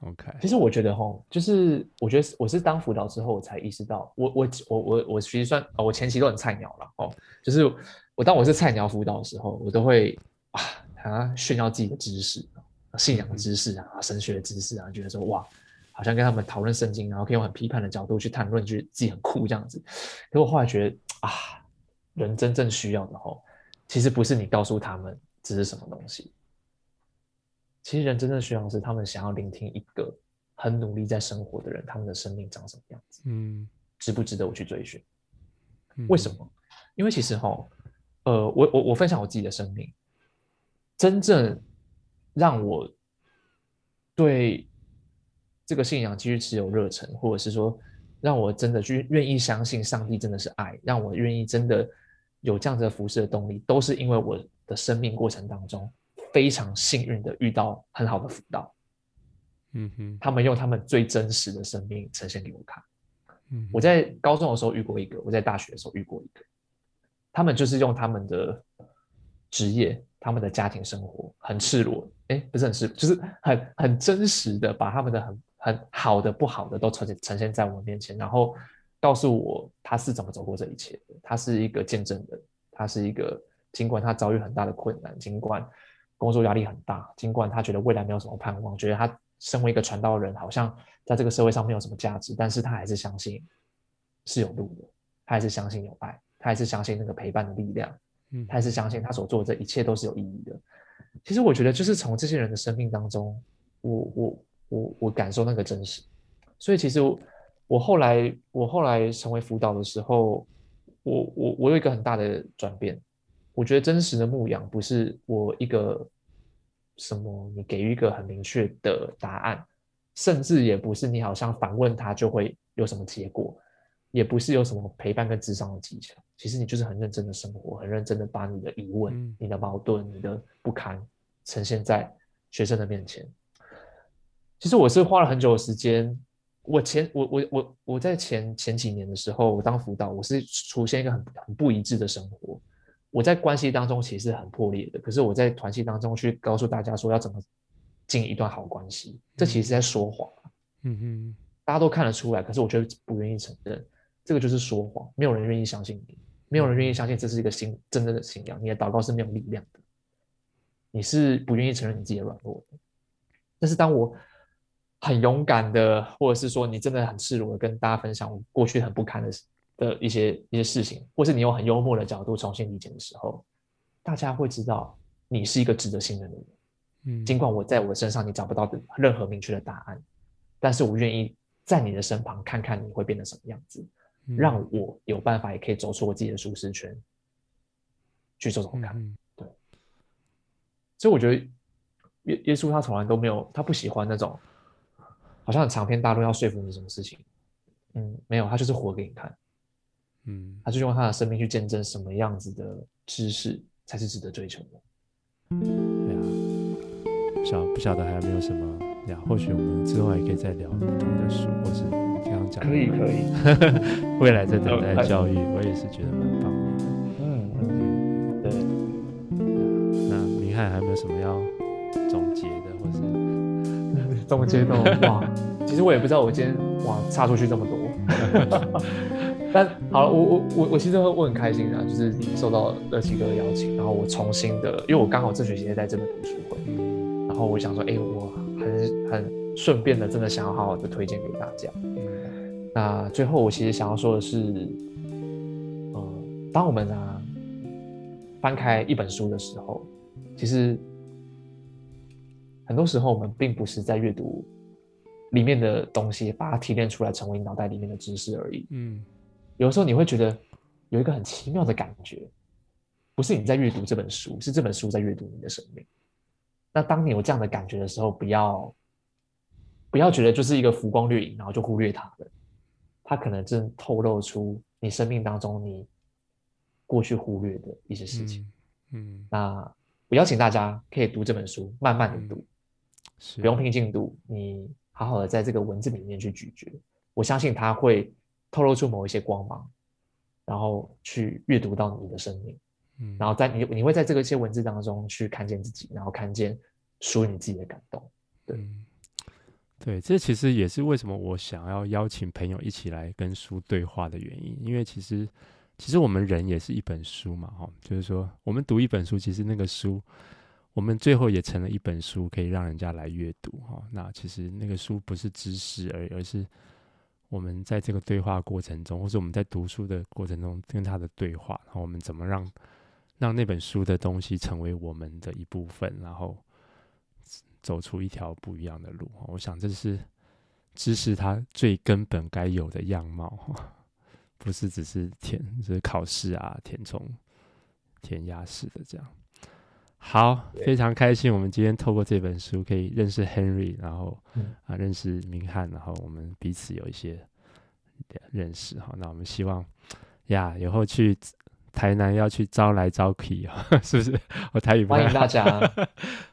OK，其实我觉得哈，就是我觉得我是当辅导之后，我才意识到，我我我我我其实算我前期都很菜鸟了哦。就是我当我是菜鸟辅导的时候，我都会啊啊炫耀自己的知识，信仰的知识啊，神学的知识啊，觉得说哇。好像跟他们讨论圣经，然后可以用很批判的角度去谈论，就是自己很酷这样子。可我后来觉得啊，人真正需要的吼，其实不是你告诉他们这是什么东西，其实人真正需要的是他们想要聆听一个很努力在生活的人，他们的生命长什么样子，嗯，值不值得我去追寻？为什么？因为其实吼，呃，我我我分享我自己的生命，真正让我对。这个信仰继续持有热忱，或者是说，让我真的去愿意相信上帝真的是爱，让我愿意真的有这样子的服侍的动力，都是因为我的生命过程当中非常幸运的遇到很好的辅导，嗯哼，他们用他们最真实的生命呈现给我看。嗯，我在高中的时候遇过一个，我在大学的时候遇过一个，他们就是用他们的职业。他们的家庭生活很赤裸，哎，不是很赤裸，就是很很真实的把他们的很很好的、不好的都呈现呈现在我们面前，然后告诉我他是怎么走过这一切的。他是一个见证人，他是一个尽管他遭遇很大的困难，尽管工作压力很大，尽管他觉得未来没有什么盼望，觉得他身为一个传道人好像在这个社会上没有什么价值，但是他还是相信是有路的，他还是相信有爱，他还是相信那个陪伴的力量。嗯，他还是相信他所做的这一切都是有意义的。其实我觉得，就是从这些人的生命当中，我我我我感受那个真实。所以其实我，我后来我后来成为辅导的时候，我我我有一个很大的转变。我觉得真实的牧养不是我一个什么，你给予一个很明确的答案，甚至也不是你好像反问他就会有什么结果。也不是有什么陪伴跟智商的技巧，其实你就是很认真的生活，很认真的把你的疑问、嗯、你的矛盾、你的不堪呈现在学生的面前。其实我是花了很久的时间，我前我我我我在前前几年的时候，我当辅导，我是出现一个很很不一致的生活。我在关系当中其实很破裂的，可是我在团契当中去告诉大家说要怎么经营一段好关系，这其实是在说谎。嗯哼，大家都看得出来，可是我却不愿意承认。这个就是说谎，没有人愿意相信你，没有人愿意相信这是一个信真正的信仰。你的祷告是没有力量的，你是不愿意承认你自己的软弱的。但是当我很勇敢的，或者是说你真的很赤裸的跟大家分享我过去很不堪的的一些一些事情，或是你用很幽默的角度重新理解的时候，大家会知道你是一个值得信任的人。嗯，尽管我在我身上你找不到任何明确的答案，但是我愿意在你的身旁看看你会变成什么样子。让我有办法，也可以走出我自己的舒适圈，去做走看。对，所以我觉得耶耶稣他从来都没有，他不喜欢那种好像很长篇大论要说服你什么事情，嗯，没有，他就是活给你看，嗯，他就用他的生命去见证什么样子的知识才是值得追求的。对啊，不晓不晓得还有没有什么呀？或许我们之后也可以再聊不同的书，或是你刚刚讲可以可以，未来在等待教育，我也是觉得蛮棒的。嗯嗯，对。那明翰还有没有什么要是总结的哇？其实我也不知道我今天哇差出去这么多。但好了，我我我我其实我很开心啊，就是受到乐奇哥的邀请，然后我重新的，因为我刚好这学期也在这边读书会，然后我想说，哎、欸，我很很顺便的，真的想要好好的推荐给大家。那最后我其实想要说的是，嗯，当我们啊翻开一本书的时候，其实很多时候我们并不是在阅读里面的东西，把它提炼出来成为脑袋里面的知识而已。嗯。有的时候你会觉得有一个很奇妙的感觉，不是你在阅读这本书，是这本书在阅读你的生命。那当你有这样的感觉的时候，不要不要觉得就是一个浮光掠影，然后就忽略它了。它可能正透露出你生命当中你过去忽略的一些事情。嗯，嗯，那我邀请大家可以读这本书，慢慢的读，嗯，不用拼进度，你好好的在这个文字里面去咀嚼，我相信它会。透露出某一些光芒，然后去阅读到你的生命，嗯，然后在你你会在这个一些文字当中去看见自己，然后看见属于你自己的感动，对，嗯，对，这其实也是为什么我想要邀请朋友一起来跟书对话的原因，因为其实其实我们人也是一本书嘛，哈，就是说我们读一本书，其实那个书，我们最后也成了一本书，可以让人家来阅读，哈，那其实那个书不是知识而已，而是。我们在这个对话过程中，或是我们在读书的过程中跟他的对话，然后我们怎么让让那本书的东西成为我们的一部分，然后走出一条不一样的路。我想这是知识它最根本该有的样貌，不是只是填，就是考试啊，填充、填鸭式的这样。好，非常开心，我们今天透过这本书可以认识 Henry，然后、嗯、啊认识明翰，然后我们彼此有一些认识哈。那我们希望呀，以后去台南要去招来招去啊，是不是？我台语。欢迎大家。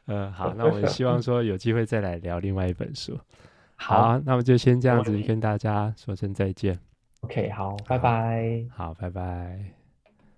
嗯，好，那我们希望说有机会再来聊另外一本书。好，好，那我们就先这样子跟大家说声再见。OK，好，拜拜。好，拜拜。